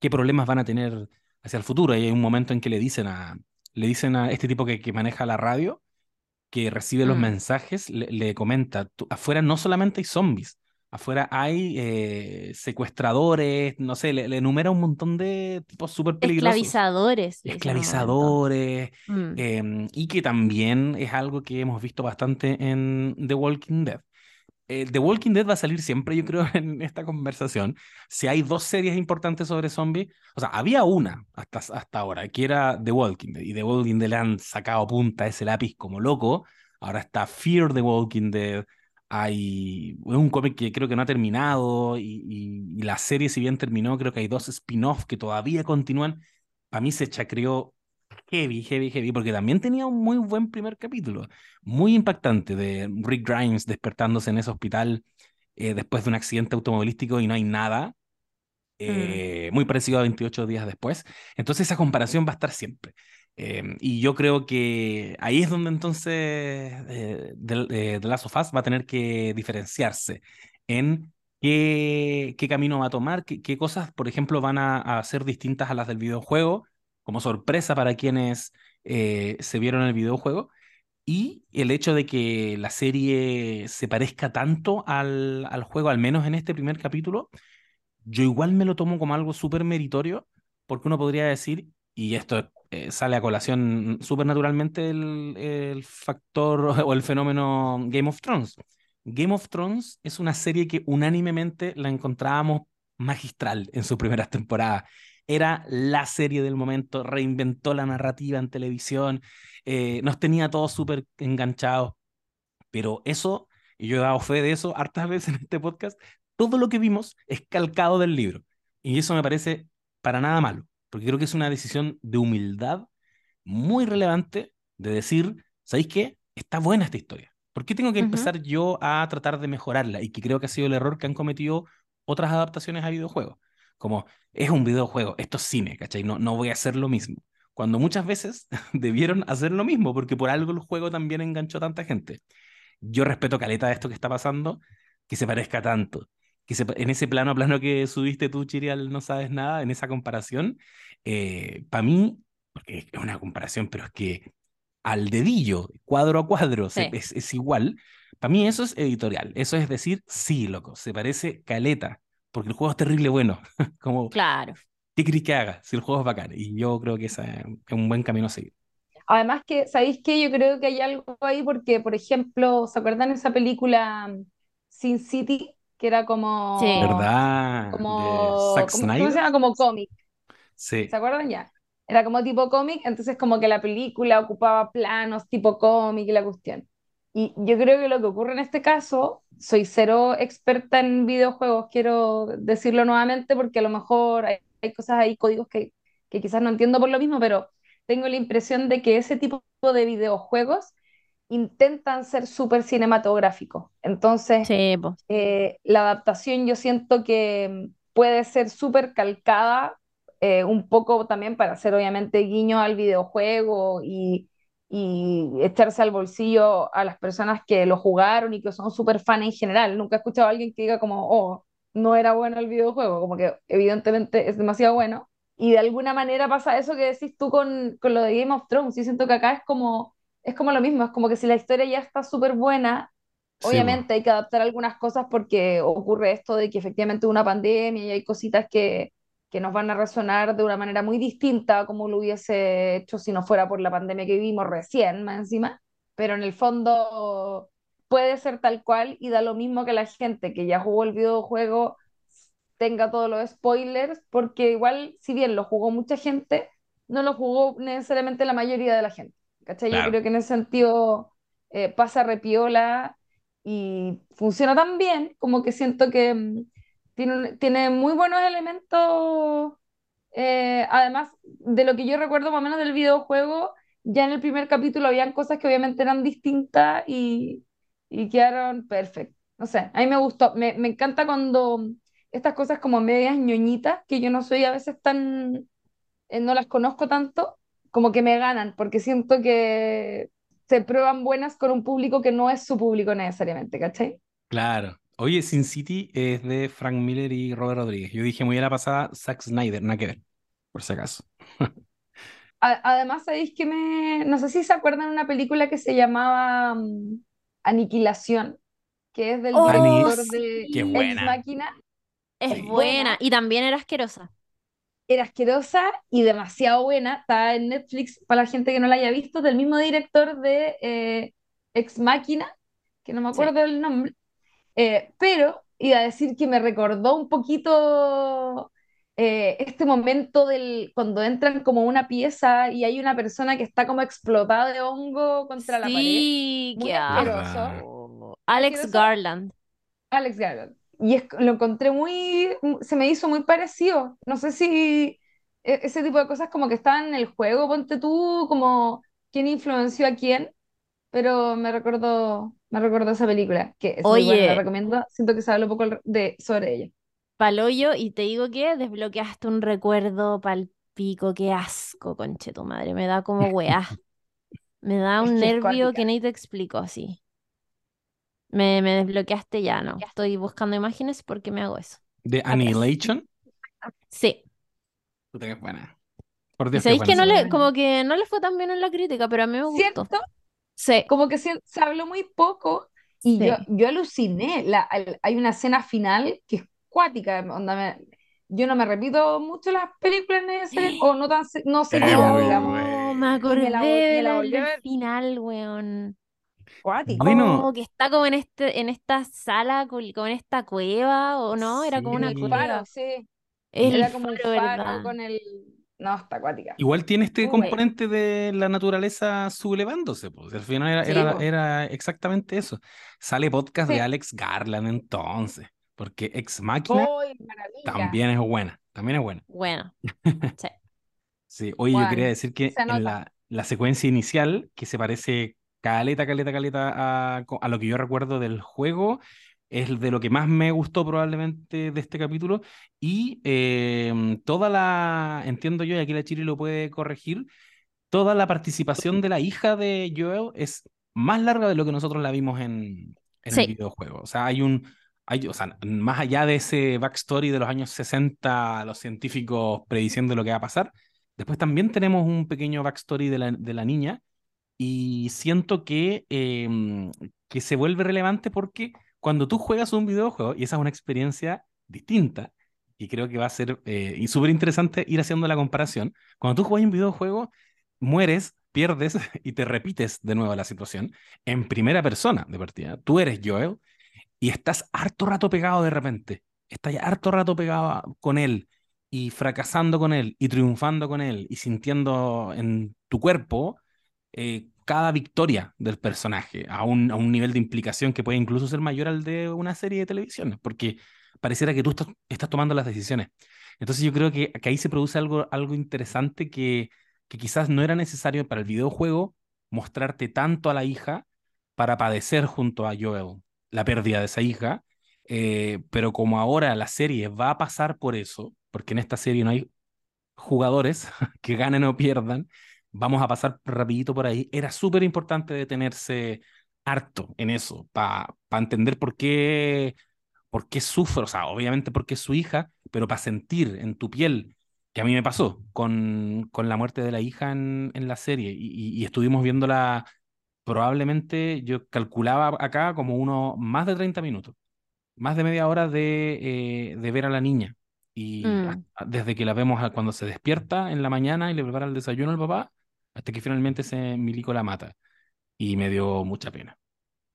qué problemas van a tener hacia el futuro. Y hay un momento en que le dicen a, le dicen a este tipo que, que maneja la radio, que recibe los Mm. mensajes, le, le comenta, "Tú- afuera no solamente hay zombies, afuera hay eh, secuestradores, no sé, le, le enumera un montón de tipos súper peligrosos. Esclavizadores. Esclavizadores, Mm. em, y que también es algo que hemos visto bastante en The Walking Dead. Eh, The Walking Dead va a salir siempre, yo creo, <laughs> en esta conversación. Si hay dos series importantes sobre zombies, o sea, había una hasta, hasta ahora, que era The Walking Dead, y The Walking Dead le han sacado punta a ese lápiz como loco. Ahora está Fear the Walking Dead. Hay es un cómic que creo que no ha terminado, y, y- y la serie, si bien terminó, creo que hay dos spin-offs que todavía continúan. A mí se chacreó heavy, heavy, heavy, porque también tenía un muy buen primer capítulo, muy impactante, de Rick Grimes despertándose en ese hospital eh, después de un accidente automovilístico y no hay nada, eh, muy parecido a 28 días después. Entonces esa comparación va a estar siempre. Eh, y yo creo que ahí es donde entonces eh, The, The Last of Us va a tener que diferenciarse en qué, qué camino va a tomar, qué, qué cosas, por ejemplo, van a, a ser distintas a las del videojuego, como sorpresa para quienes eh, se vieron el videojuego. Y el hecho de que la serie se parezca tanto al, juego, al menos en este primer capítulo, yo igual me lo tomo como algo súper meritorio, porque uno podría decir, y esto eh, sale a colación súper naturalmente, el, el factor <laughs> o el fenómeno Game of Thrones. Game of Thrones es una serie que unánimemente la encontrábamos magistral en sus primeras temporadas. Era la serie del momento, reinventó la narrativa en televisión, eh, nos tenía todos súper enganchados, pero eso, y yo he dado fe de eso <laughs> hartas veces en este podcast, todo lo que vimos es calcado del libro. Y eso me parece para nada malo, porque creo que es una decisión de humildad muy relevante de decir, ¿sabéis qué? Está buena esta historia. ¿Por qué tengo que empezar yo a tratar de mejorarla? Y que creo que ha sido el error que han cometido otras adaptaciones a videojuegos. Como, es un videojuego, esto es cine, ¿cachai? No, no voy a hacer lo mismo. Cuando muchas veces <laughs> debieron hacer lo mismo, porque por algo el juego también enganchó a tanta gente. Yo respeto caleta de esto que está pasando, que se parezca tanto. Que se, en ese plano a plano que subiste tú, Chirial, no sabes nada, en esa comparación, para mí, porque es una comparación, pero es que al dedillo, cuadro a cuadro, se- es, es igual. Para mí eso es editorial. Eso es decir, sí, loco, se parece caleta, porque el juego es terrible bueno. <laughs> Como, Claro. ¿qué querés que haga si el juego es bacán? Y yo creo que ese es un buen camino a seguir. Además que, ¿sabéis qué? Yo creo que hay algo ahí porque, por ejemplo, ¿se acuerdan esa película mm, Sin City? Que era como... Sí. ¿Verdad? Como... Zack ¿cómo, cómo se llama? Como cómic. Sí, ¿Se acuerdan ya? Era como tipo cómic, entonces como que la película ocupaba planos tipo cómic y la cuestión. Y yo creo que lo que ocurre en este caso, soy cero experta en videojuegos, quiero decirlo nuevamente porque a lo mejor hay, hay cosas ahí, códigos que, que quizás no entiendo por lo mismo, pero tengo la impresión de que ese tipo de videojuegos intentan ser súper cinematográficos. Entonces, Sí, eh, la adaptación yo siento que puede ser súper calcada, eh, un poco también para hacer obviamente guiño al videojuego y, y echarse al bolsillo a las personas que lo jugaron y que son súper fans en general. Nunca he escuchado a alguien que diga como, oh, no era bueno el videojuego, como que evidentemente es demasiado bueno. Y de alguna manera pasa eso que decís tú con, con lo de Game of Thrones. Yo siento que acá es como, es como lo mismo, es como que si la historia ya está súper buena, sí. Obviamente hay que adaptar algunas cosas porque ocurre esto de que efectivamente una pandemia y hay cositas que, que nos van a resonar de una manera muy distinta a como lo hubiese hecho si no fuera por la pandemia que vivimos recién, más encima. Pero en el fondo puede ser tal cual y da lo mismo que la gente que ya jugó el videojuego tenga todos los spoilers, porque igual, si bien lo jugó mucha gente, no lo jugó necesariamente la mayoría de la gente. ¿Cachai? Yo Claro. creo que en ese sentido eh, pasa repiola y funciona tan bien como que siento que mm, tiene, tiene muy buenos elementos. eh, además de lo que yo recuerdo más o menos del videojuego, ya en el primer capítulo habían cosas que obviamente eran distintas y, y quedaron perfectas. No sé, a mí me gustó. Me, me encanta cuando estas cosas como medias ñoñitas, que yo no soy a veces tan, eh, no las conozco tanto, como que me ganan, porque siento que se prueban buenas con un público que no es su público necesariamente, ¿cachai? Claro. Oye, Sin City es de Frank Miller y Robert Rodríguez. Yo dije muy a la pasada Zack Snyder, nada que ver, por si acaso. <laughs> Además, sabéis que me, no sé si se acuerdan de una película que se llamaba mm, Aniquilación, que es del Oh, director sí. de Qué Ex. Machina. Es Sí. buena y también era asquerosa. Era asquerosa y demasiado buena. Está en Netflix para la gente que no la haya visto, del mismo director de eh, Ex Machina, que no me Sí. acuerdo el nombre. Eh, pero iba a decir que me recordó un poquito eh, este momento del cuando entran como una pieza y hay una persona que está como explotada de hongo contra la pared. Sí, Muy qué asqueroso. Alex Asqueroso. Garland. Alex Garland. Y es- lo encontré muy, se me hizo muy parecido. No sé si e- ese tipo de cosas como que estaban en el juego, ponte tú, como quién influenció a quién, pero me recordó, me recordó esa película, que es muy buena, la Oye. recomiendo. Siento que se habla un poco de, sobre ella. Paloyo, y te digo que desbloqueaste un recuerdo pal pico, qué asco, conche tu madre, me da como weá. <laughs> Me da Es un que nervio que ni te explico así. Me, me desbloqueaste ya, no. Estoy buscando imágenes porque me hago eso. De Atrás. Annihilation. Sí. Puta que es buena. Por Dios que sabéis es que buena no le, como que no le fue tan bien en la crítica, pero a mí me gustó. ¿Cierto? Sí, Como que se, se habló muy poco y sí. yo, yo aluciné. La, al- hay una escena final que es cuática. onda, me- yo no me repito mucho las películas necesariamente, <gasps> o no tan se- no seguido, muy digamos. No, me acordé la, la del final, weón. cuática. Bueno, Oh, que está como en este, en esta sala, como en esta cueva, o no, era como una el sí. faro, cueva. sí. El Era como faro ¿verdad? con el... No, está acuática. Igual tiene este componente de la naturaleza sublevándose, pues. Al final era, Sí, era, exactamente eso. Sale podcast de. Alex Garland entonces, porque Ex Machina ¡Uy, maravilla! también es buena, también es buena. Bueno, <laughs> sí. Sí, oye, yo quería decir que en la, la secuencia inicial, que se parece caleta, caleta, caleta a, a lo que yo recuerdo del juego, es de lo que más me gustó probablemente de este capítulo. Y em, toda la, entiendo yo, y aquí la Chiri lo puede corregir, toda la participación de la hija de Joel es más larga de lo que nosotros la vimos en, en el videojuego. O sea, hay un, hay, o sea, más allá de ese backstory de los años 60, los científicos prediciendo lo que va a pasar, después también tenemos un pequeño backstory de la, de la niña y siento que, em, que se vuelve relevante porque cuando tú juegas un videojuego, y esa es una experiencia distinta, y creo que va a ser eh, súper interesante ir haciendo la comparación, cuando tú juegas un videojuego, mueres, pierdes <laughs> y te repites de nuevo la situación en primera persona de partida. Tú eres Joel y estás harto rato pegado de repente, estás harto rato pegado con él y fracasando con él y triunfando con él y sintiendo en tu cuerpo eh, cada victoria del personaje a un, a un nivel de implicación que puede incluso ser mayor al de una serie de televisión, porque pareciera que tú estás, tomando las decisiones. Entonces yo creo que, que ahí se produce algo, algo interesante que, que quizás no era necesario para el videojuego mostrarte tanto a la hija para padecer junto a Joel la pérdida de esa hija, eh, pero como ahora la serie va a pasar por eso, porque en esta serie no hay jugadores <laughs> que ganen o pierdan, vamos a pasar rapidito por ahí. Era súper importante detenerse harto en eso, para entender por qué, por qué sufre, o sea, obviamente porque es su hija, pero para sentir en tu piel, que a mí me pasó con, con la muerte de la hija en, en la serie, y, y- y estuvimos viéndola probablemente, yo calculaba acá como uno más de 30 minutos más de media hora de, eh, de ver a la niña. Y Mm. desde que la vemos cuando se despierta en la mañana y le prepara el desayuno al papá, hasta que finalmente ese milico la mata. Y me dio mucha pena.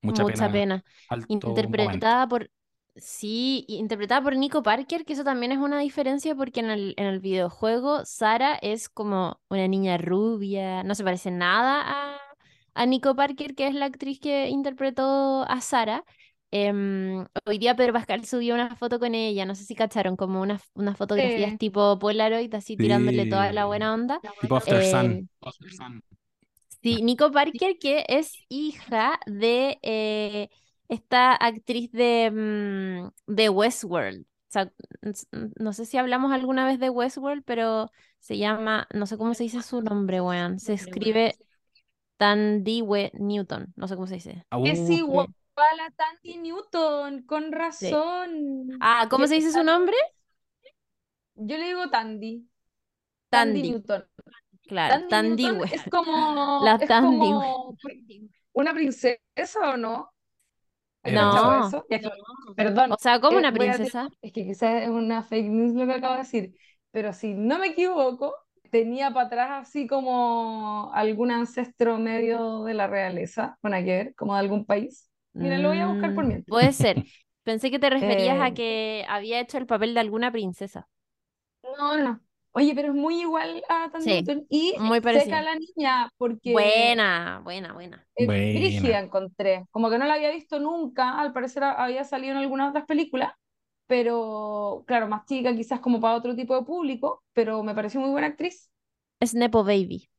Mucha mucha pena. pena. Alto momento. Interpretada por, sí, interpretada por Nico Parker, que eso también es una diferencia porque en el, en el videojuego Sara es como una niña rubia, no se parece nada a, a Nico Parker, que es la actriz que interpretó a Sara. Em, hoy día Pedro Pascal subió una foto con ella, no sé si cacharon, como unas unas fotografías Sí. tipo Polaroid, así tirándole toda la buena onda. Tipo After Sun. Eh, After Sun. Sí, Nico Parker, que es hija de eh, esta actriz de, mm, de Westworld. O sea, no sé si hablamos alguna vez de Westworld, pero se llama, no sé cómo se dice su nombre, weón. Se escribe Tandiwe Newton, no sé cómo se dice. Es Uh, igual Eh, a Tandy Newton, con sí. razón. Ah, ¿cómo se dice su nombre? yo le digo Tandy, Tandy Tandy, Newton. claro, Tandy Tandiwe. es como, <laughs> La es Tandiwe. como una princesa o no? ¿He cachado No, eso? Que- perdón, o sea, como eh, una princesa. es que quizás es una fake news lo que acabo de decir, pero si no me equivoco, tenía para atrás así como algún ancestro medio de la realeza, bueno, hay que ver, como de algún país. Mira, lo voy a buscar por Mm, mientras. puede ser. Pensé que te <laughs> referías a Eh, que había hecho el papel de alguna princesa. no, no. Oye, pero es muy igual a Tandy Sí, y muy seca la niña porque Buena, buena, buena. es buena. brígida encontré. Como que no la había visto nunca, al parecer ha- había salido en algunas otras películas, pero claro, más chica, quizás como para otro tipo de público, pero me pareció muy buena actriz. Es Nepo Baby.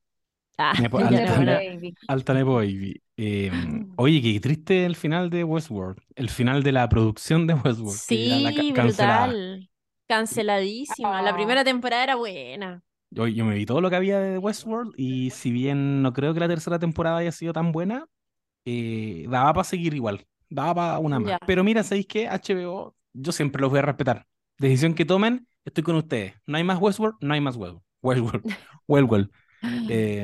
Ah, Nepo- <laughs> alta, Nepo. Baby. alta Nepo Baby. Eh, <laughs> oye, qué triste el final de Westworld. El final de la producción de Westworld, la ca- Sí, cancelada. brutal. Canceladísima. La Ah, primera temporada era buena. Yo, yo me vi todo lo que había de Westworld y si bien no creo que la tercera temporada haya sido tan buena, eh, daba para seguir igual, daba para una más. Ya. Pero mira, ¿sabéis qué? HBO, yo siempre los voy a respetar. Decisión que tomen, estoy con ustedes. No hay más Westworld, no hay más Westworld. Westworld. <laughs> Westworld.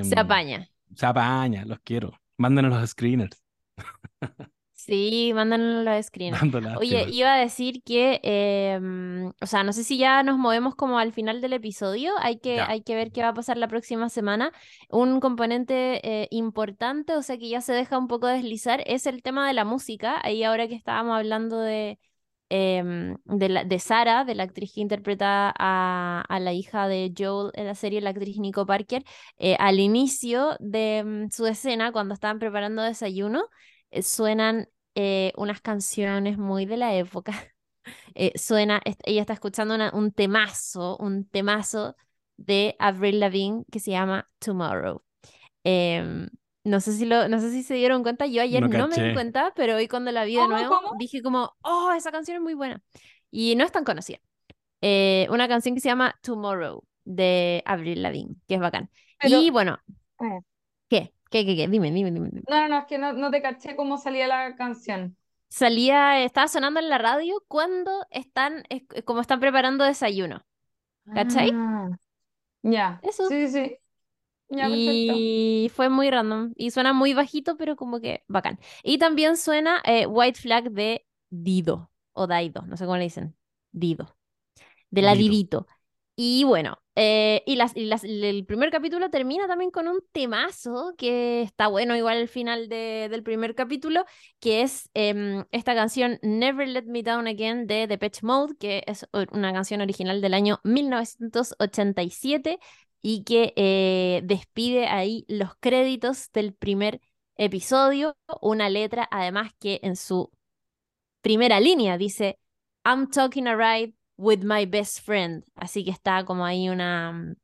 Se Em, apaña. se apaña, los quiero. Mándenos los screeners. <laughs> Sí, mándanos los screens. Dando Oye, iba a decir que, em, o sea, no sé si ya nos movemos como al final del episodio, hay que, Ya. hay que ver qué va a pasar la próxima semana. Un componente eh, importante, o sea, que ya se deja un poco deslizar, es el tema de la música. Ahí ahora que estábamos hablando de, em, de, la, de Sarah, de la actriz que interpreta a, a la hija de Joel en la serie, la actriz Nico Parker, eh, al inicio de mm, su escena, cuando estaban preparando desayuno, eh, suenan eh, unas canciones muy de la época. <laughs> Suena, ella está escuchando un temazo, un temazo de Avril Lavigne que se llama Tomorrow. No sé si lo, no sé si se dieron cuenta, yo ayer No no me di cuenta, pero hoy cuando la vi de ¿Cómo, nuevo cómo? dije como, oh, esa canción es muy buena. Y no es tan conocida. Eh, una canción que se llama Tomorrow de Avril Lavigne, que es bacán. Pero, Y bueno, eh, ¿qué? ¿Qué, qué, qué? Dime, dime, dime. dime. no, no, no, es que no, no te caché cómo salía la canción. salía, estaba sonando en la radio cuando están, es- como están preparando desayuno, ¿cachai? Ah, ya, Eso. sí, sí, sí. Ya. Y fue muy random. Y suena muy bajito, pero como que bacán. Y también suena eh, White Flag de Dido, o Daido, no sé cómo le dicen. Dido. De la Dido. Didito. Y bueno, eh, y, las, y las- el primer capítulo termina también con un temazo que está bueno, igual al final de- del primer capítulo, que es em, esta canción Never Let Me Down Again de Depeche Mode, que es una canción original del año 1987 y que eh, despide ahí los créditos del primer episodio. Una letra, además, que en su primera línea dice I'm talking a ride with my best friend. Así que está como ahí una mm,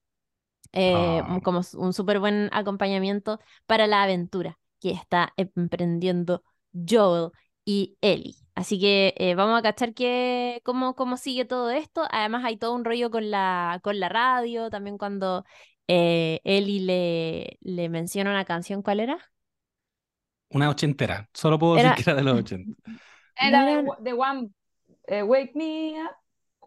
eh, Ah. como un súper buen acompañamiento para la aventura que está emprendiendo Joel y Ellie. Así que eh, vamos a cachar que, cómo, cómo sigue todo esto. Además hay todo un rollo con la, con la radio, también cuando eh, Ellie le, le menciona una canción, ¿cuál era? Una ochentera. Solo puedo Era- decir que era de los <laughs> ochenta. Era de, de One, eh, Wake Me Up,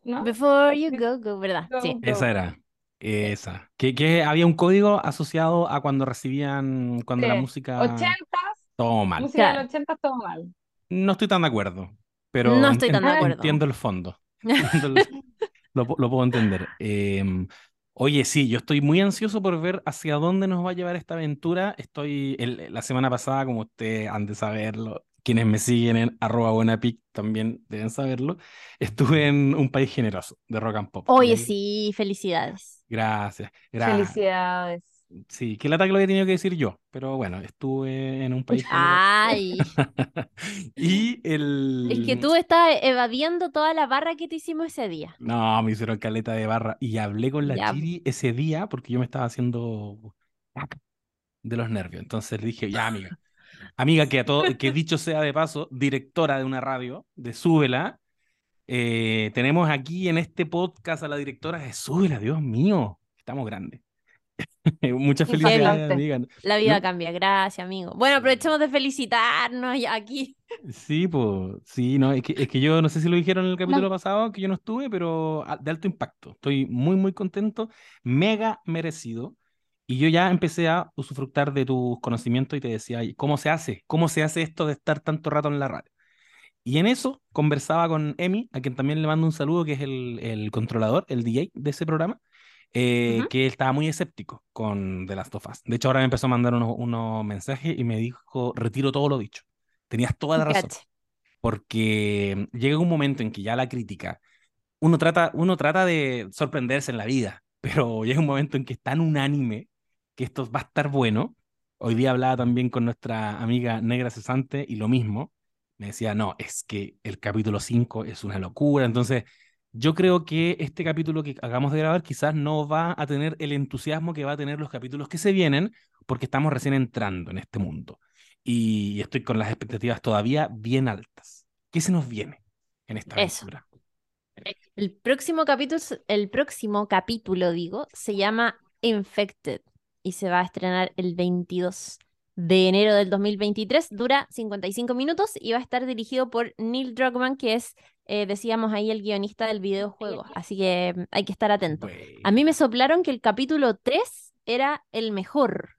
¿no? Before you go, go, ¿verdad? Go, Sí. go. Esa era. Esa. Que, que había un código asociado a cuando recibían, cuando la música... Ochentas, Todo mal. música de Claro. los ochentas, todo mal. No estoy tan de acuerdo, pero No en- estoy tan de en- acuerdo. entiendo el fondo. Entiendo el- <laughs> lo, pu- lo puedo entender. Em, oye, sí, yo estoy muy ansioso por ver hacia dónde nos va a llevar esta aventura. Estoy, el- la semana pasada, como ustedes han de saberlo, quienes me siguen en arroba buenapic también deben saberlo, estuve en un país generoso de rock and pop. Oye, sí, felicidades. Gracias, gracias. Felicidades. Sí, qué lata que lo he tenido que decir yo, pero bueno, estuve en un país. Ay, <laughs> Y el... es que tú estás evadiendo toda la barra que te hicimos ese día. No, me hicieron caleta de barra. Y hablé con la Ya. Chiri ese día porque yo me estaba haciendo de los nervios. Entonces le dije, ya, amiga. Amiga, que, a todo, que <laughs> dicho sea de paso, directora de una radio, de Súbela, eh, tenemos aquí en este podcast a la directora de Súbela, Dios mío, estamos grandes. <laughs> Muchas felicidades, amiga. La vida No- cambia, gracias, amigo. Bueno, aprovechemos de felicitarnos aquí. Sí, pues, sí, no, es que, es que yo no sé si lo dijeron en el capítulo pasado, que yo no estuve, pero a- de alto impacto. Estoy muy, muy contento, mega merecido. Y yo ya empecé a usufructar de tus conocimientos y te decía, "Ay, ¿cómo se hace? ¿Cómo se hace esto de estar tanto rato en la radio? Y en eso conversaba con Emi, a quien también le mando un saludo, que es el, el controlador, el DJ de ese programa, eh, Ujú. que él estaba muy escéptico con The Last of Us. De hecho, ahora me empezó a mandar unos, unos mensajes y me dijo, retiro todo lo dicho. Tenías toda la razón Cacha. porque llega un momento en que ya la crítica, uno trata, uno trata de sorprenderse en la vida, <laughs> pero llega un momento en que es tan unánime que esto va a estar bueno. Hoy día hablaba también con nuestra amiga Negra Cesante y lo mismo. Me decía, no, es que el capítulo 5 es una locura. Entonces, yo creo que este capítulo que acabamos de grabar quizás no va a tener el entusiasmo que va a tener los capítulos que se vienen, porque estamos recién entrando en este mundo y estoy con las expectativas todavía bien altas. ¿Qué se nos viene en esta Eso. aventura? El próximo capítulo, el próximo capítulo, digo, se llama Infected y se va a estrenar el 22 de enero del 2023. Dura 55 minutos y va a estar dirigido por Neil Druckmann, que es, eh, decíamos ahí, el guionista del videojuego. Así que mm, hay que estar atento. A mí me soplaron que el capítulo 3 era el mejor.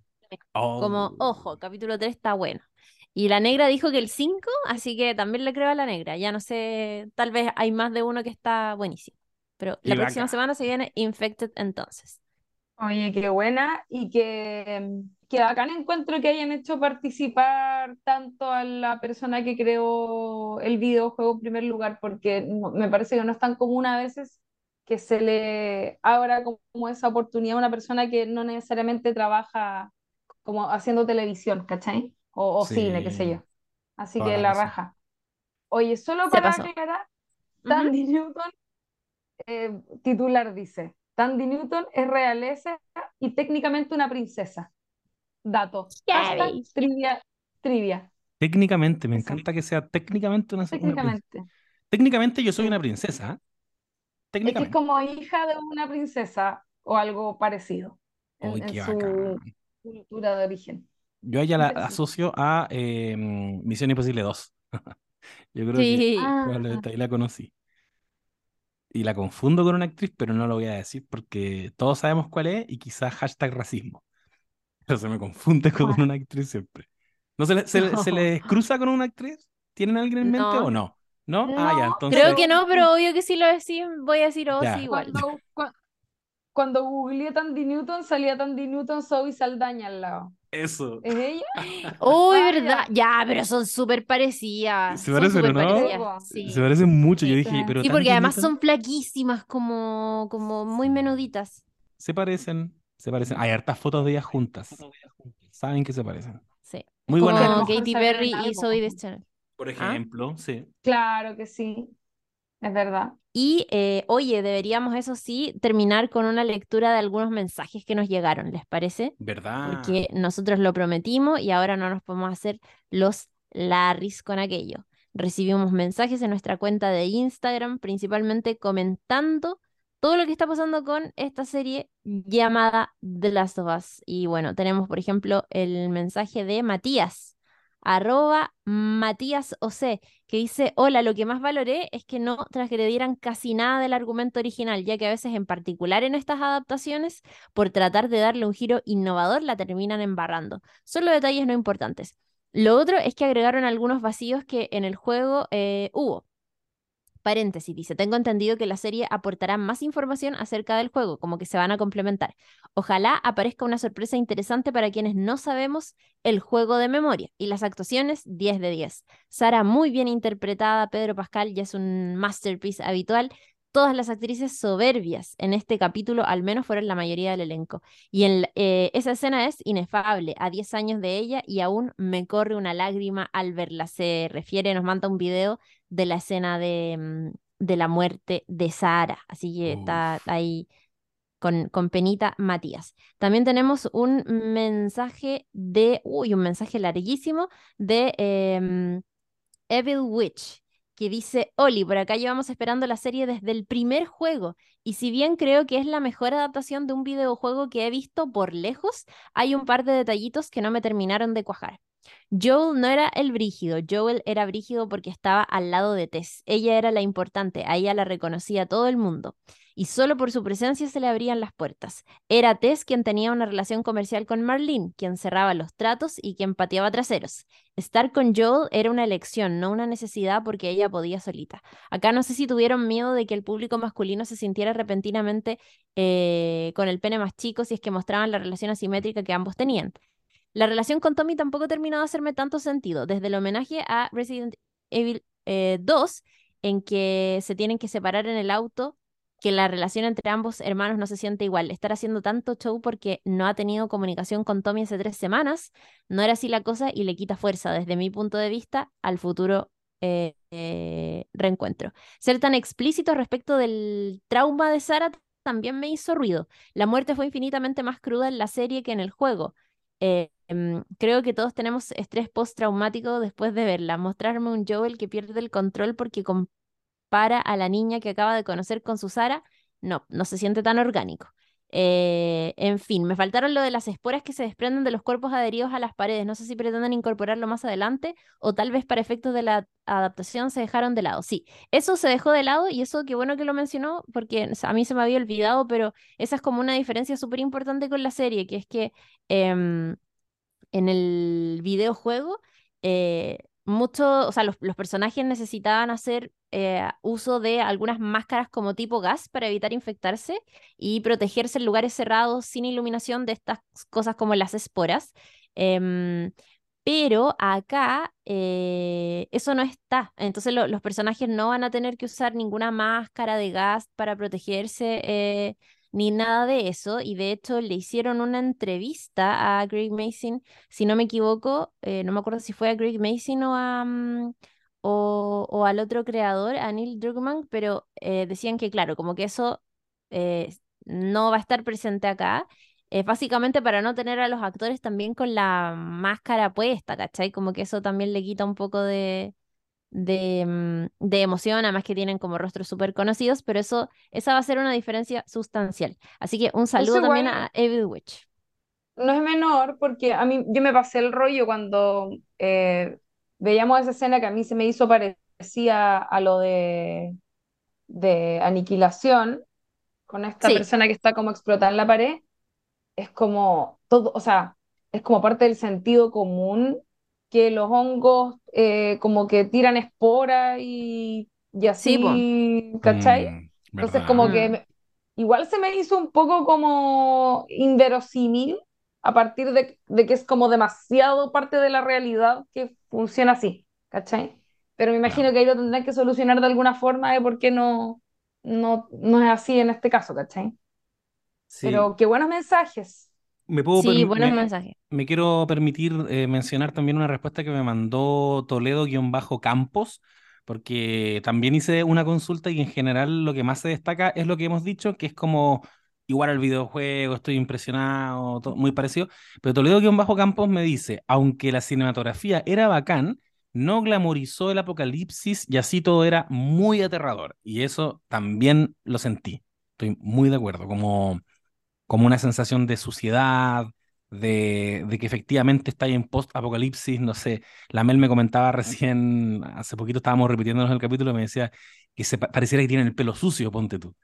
Como, Oh. ojo, capítulo 3 está bueno. Y la negra dijo que el 5, así que también le creo a la negra. Ya no sé, tal vez hay más de uno que está buenísimo. Pero la próxima semana se viene Infected entonces. Oye, qué buena y que, que bacán encuentro que hayan hecho participar tanto a la persona que creó el videojuego en primer lugar, porque no- me parece que no es tan común a veces que se le abra como esa oportunidad a una persona que no necesariamente trabaja como haciendo televisión, ¿cachai? O, o cine, qué sé yo. Así toda que la la raja. Oye, solo para aclarar. Tandy Newton, eh, titular dice, Tandy Newton es realeza y técnicamente una princesa. Dato. Hashtag trivia, trivia, Técnicamente, me encanta que sea técnicamente una, una princesa. técnicamente. Técnicamente yo soy una princesa. ¿eh? Es que es Técnicamente. como hija de una princesa o algo parecido en, ¡Ay, en su cultura de origen. Yo a ella la asocio a eh, Misión Imposible 2. <laughs> Yo creo que Sí. Ah, probablemente ahí la conocí. Y la confundo con una actriz, pero no lo voy a decir porque todos sabemos cuál es y quizás hashtag racismo. <laughs> Pero se me confunde con bueno. una actriz siempre. ¿No se, le- se, le- se les cruza con una actriz? ¿Tienen alguien en mente o No, no? ¿No? Ah, ya, No, entonces. creo que no, pero obvio que si lo decís, voy a decir oh, Ya. sí igual. Cuando, cua- cuando googleé Tandy Newton, salía Tandy Newton, Zoe Saldaña al lado. Eso. ¿Es ella? <laughs> Uy, verdad. ya. Pero son súper parecidas. Se parecen, ¿o súper no? parecidas. Sí. Se parecen mucho. Yo Sí. dije, Sí. pero Sí, porque además Newton son flaquísimas, como, como muy Sí. menuditas. se parecen. Se parecen. Hay hartas fotos de ellas juntas. Saben que se parecen. Sí. Muy como buena Katy Perry y. Zoe Deschanel. Por ¿Ah? ejemplo, sí. Claro que sí, es verdad. Y eh, oye, deberíamos, eso sí, terminar con una lectura de algunos mensajes que nos llegaron, ¿les parece? ¿Verdad? Porque nosotros lo prometimos y ahora no nos podemos hacer los Larrys con aquello. Recibimos mensajes en nuestra cuenta de Instagram, principalmente comentando todo lo que está pasando con esta serie llamada The Last of Us. Y bueno, tenemos, por ejemplo, el mensaje de Matías, arroba Matías OC, que dice, hola, lo que más valoré es que no transgredieran casi nada del argumento original, ya que a veces, en particular en estas adaptaciones, por tratar de darle un giro innovador, la terminan embarrando. Solo detalles no importantes. Lo otro es que agregaron algunos vacíos que en el juego eh, hubo. Paréntesis, dice, tengo entendido que la serie aportará más información acerca del juego, como que se van a complementar. Ojalá aparezca una sorpresa interesante para quienes no sabemos el juego de memoria. Y las actuaciones, 10 de 10. Sara muy bien interpretada, Pedro Pascal ya es un masterpiece habitual. Todas las actrices soberbias en este capítulo, al menos fueron la mayoría del elenco. Y en, eh, esa escena es inefable, a 10 años de ella, y aún me corre una lágrima al verla. Se refiere, nos manda un video de la escena de, mm, de la muerte de Sara. Así que está ahí con, con Penita Matías. También tenemos un mensaje de, uy, un mensaje larguísimo de em, Evil Witch, que dice, Oli, por acá llevamos esperando la serie desde el primer juego, y si bien creo que es la mejor adaptación de un videojuego que he visto por lejos, hay un par de detallitos que no me terminaron de cuajar. Joel no era el brígido, Joel era brígido porque estaba al lado de Tess. Ella era la importante, a ella la reconocía todo el mundo. Y solo por su presencia se le abrían las puertas. Era Tess quien tenía una relación comercial con Marlene, quien cerraba los tratos y quien pateaba traseros. Estar con Joel era una elección, no una necesidad porque ella podía solita. Acá no sé si tuvieron miedo de que el público masculino se sintiera repentinamente eh, con el pene más chico si es que mostraban la relación asimétrica que ambos tenían. La relación con Tommy tampoco terminó de hacerme tanto sentido, desde el homenaje a Resident Evil 2, eh, en que se tienen que separar en el auto, que la relación entre ambos hermanos no se siente igual. Estar haciendo tanto show porque no ha tenido comunicación con Tommy hace tres semanas, no era así la cosa y le quita fuerza, desde mi punto de vista, al futuro eh, eh, reencuentro. Ser tan explícito respecto del trauma de Sarah también me hizo ruido. La muerte fue infinitamente más cruda en la serie que en el juego. Em, creo que todos tenemos estrés postraumático después de verla. Mostrarme un Joel que pierde el control porque compara a la niña que acaba de conocer con su Sara, no, no se siente tan orgánico. Eh, en fin, me faltaron lo de las esporas que se desprenden de los cuerpos adheridos a las paredes. No sé si pretenden incorporarlo más adelante o tal vez para efectos de la adaptación se dejaron de lado. Sí, eso se dejó de lado y eso qué bueno que lo mencionó porque a mí se me había olvidado, pero esa es como una diferencia súper importante con la serie, que es que em, en el videojuego, eh, mucho, o sea, los, personajes necesitaban hacer eh, uso de algunas máscaras como tipo gas para evitar infectarse y protegerse en lugares cerrados sin iluminación de estas cosas como las esporas. Em, pero acá eh, eso no está. Entonces los personajes no van a tener que usar ninguna máscara de gas para protegerse ni nada de eso. Y de hecho le hicieron una entrevista a Greg Mason, si no me equivoco, eh, no me acuerdo si fue a Greg Mason o, a, mm, o, al otro creador, a Neil Druckmann, pero eh, decían que claro, como que eso eh, no va a estar presente acá. básicamente para no tener a los actores también con la máscara puesta, ¿cachai? Como que eso también le quita un poco de, de, mm, de, emoción, además que tienen como rostros súper conocidos, pero eso, esa va a ser una diferencia sustancial. Así que un saludo también a Evil Witch. No es menor, porque a mí, yo me pasé el rollo cuando eh, veíamos esa escena que a mí se me hizo parecía a lo de, de aniquilación, con esta persona que está como explotada en la pared, es como todo, o sea, es como parte del sentido común que los hongos eh, como que tiran esporas y, y así, ¿cachai? Mm, Entonces como que mm. igual se me hizo un poco como inverosímil a partir de, de, que es como demasiado parte de la realidad que funciona así, ¿cachai? Pero me imagino que ahí lo tendrán que solucionar de alguna forma de por qué no, no, no es así en este caso, ¿cachai? Pero qué buenos mensajes. Me puedo sí, buenos mensajes. Me quiero permitir eh, mencionar también una respuesta que me mandó Toledo-Campos, porque también hice una consulta y en general lo que más se destaca es lo que hemos dicho, que es como igual al videojuego, estoy impresionado, muy parecido. Pero Toledo-Campos me dice, aunque la cinematografía era bacán, no glamorizó el apocalipsis y así todo era muy aterrador. Y eso también lo sentí. Estoy muy de acuerdo, como como una sensación de suciedad, de, de que efectivamente está ahí en post-apocalipsis, no sé, la Mel me comentaba recién, hace poquito estábamos repitiéndonos el capítulo, me decía que se pareciera que tienen el pelo sucio, ponte tú.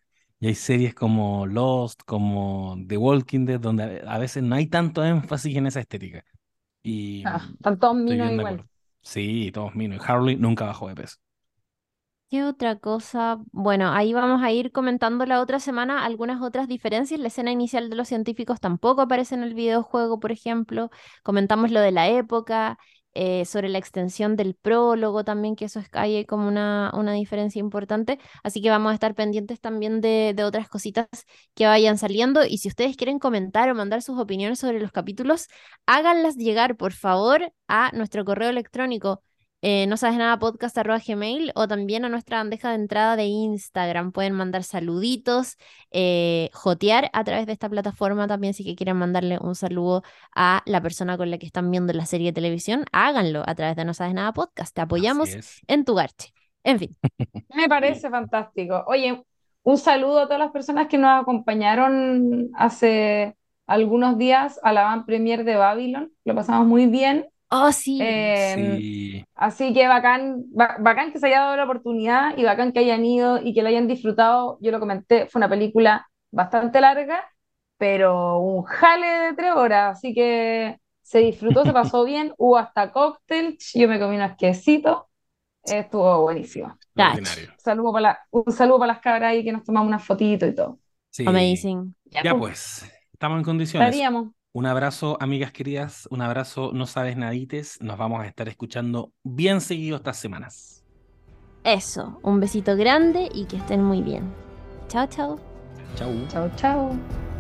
Y hay series como Lost, como The Walking Dead, donde a veces no hay tanto énfasis en esa estética. Y ah, están todos minos igual. Sí, todos minos. Y Harley nunca bajó de peso. ¿Qué otra cosa? Bueno, ahí vamos a ir comentando la otra semana algunas otras diferencias. La escena inicial de los científicos tampoco aparece en el videojuego, por ejemplo. Comentamos lo de la época, eh, sobre la extensión del prólogo también, que eso es hay como una, una diferencia importante. Así que vamos a estar pendientes también de, de otras cositas que vayan saliendo. Y si ustedes quieren comentar o mandar sus opiniones sobre los capítulos, háganlas llegar, por favor, a nuestro correo electrónico eh, no sabes nada podcast arroba gmail o también a nuestra bandeja de entrada de Instagram. Pueden mandar saluditos, eh, jotear a través de esta plataforma también si que quieren mandarle un saludo a la persona con la que están viendo la serie de televisión, háganlo a través de No sabes nada podcast. Te apoyamos en tu garche. En fin, <laughs> Me parece fantástico. Oye, un saludo a todas las personas que nos acompañaron hace algunos días a la van premier de Babylon. Lo pasamos muy bien. Oh sí, Eh, Sí. Así que bacán, ba- bacán que se haya dado la oportunidad y bacán que hayan ido y que lo hayan disfrutado. Yo lo comenté, fue una película bastante larga, pero un jale de tres horas, así que se disfrutó, se pasó <laughs> bien, hubo hasta cóctel, yo me comí unos quesitos, estuvo buenísimo. Saludo para la- un saludo para las cabras ahí que nos tomamos una fotito y todo. Sí. amazing. Ya pues, estamos en condiciones. estaríamos. Un abrazo, amigas queridas. Un abrazo, no sabes nadites. Nos vamos a estar escuchando bien seguido estas semanas. Eso, un besito grande y que estén muy bien. Chao, chao. Chau. Chao, chao.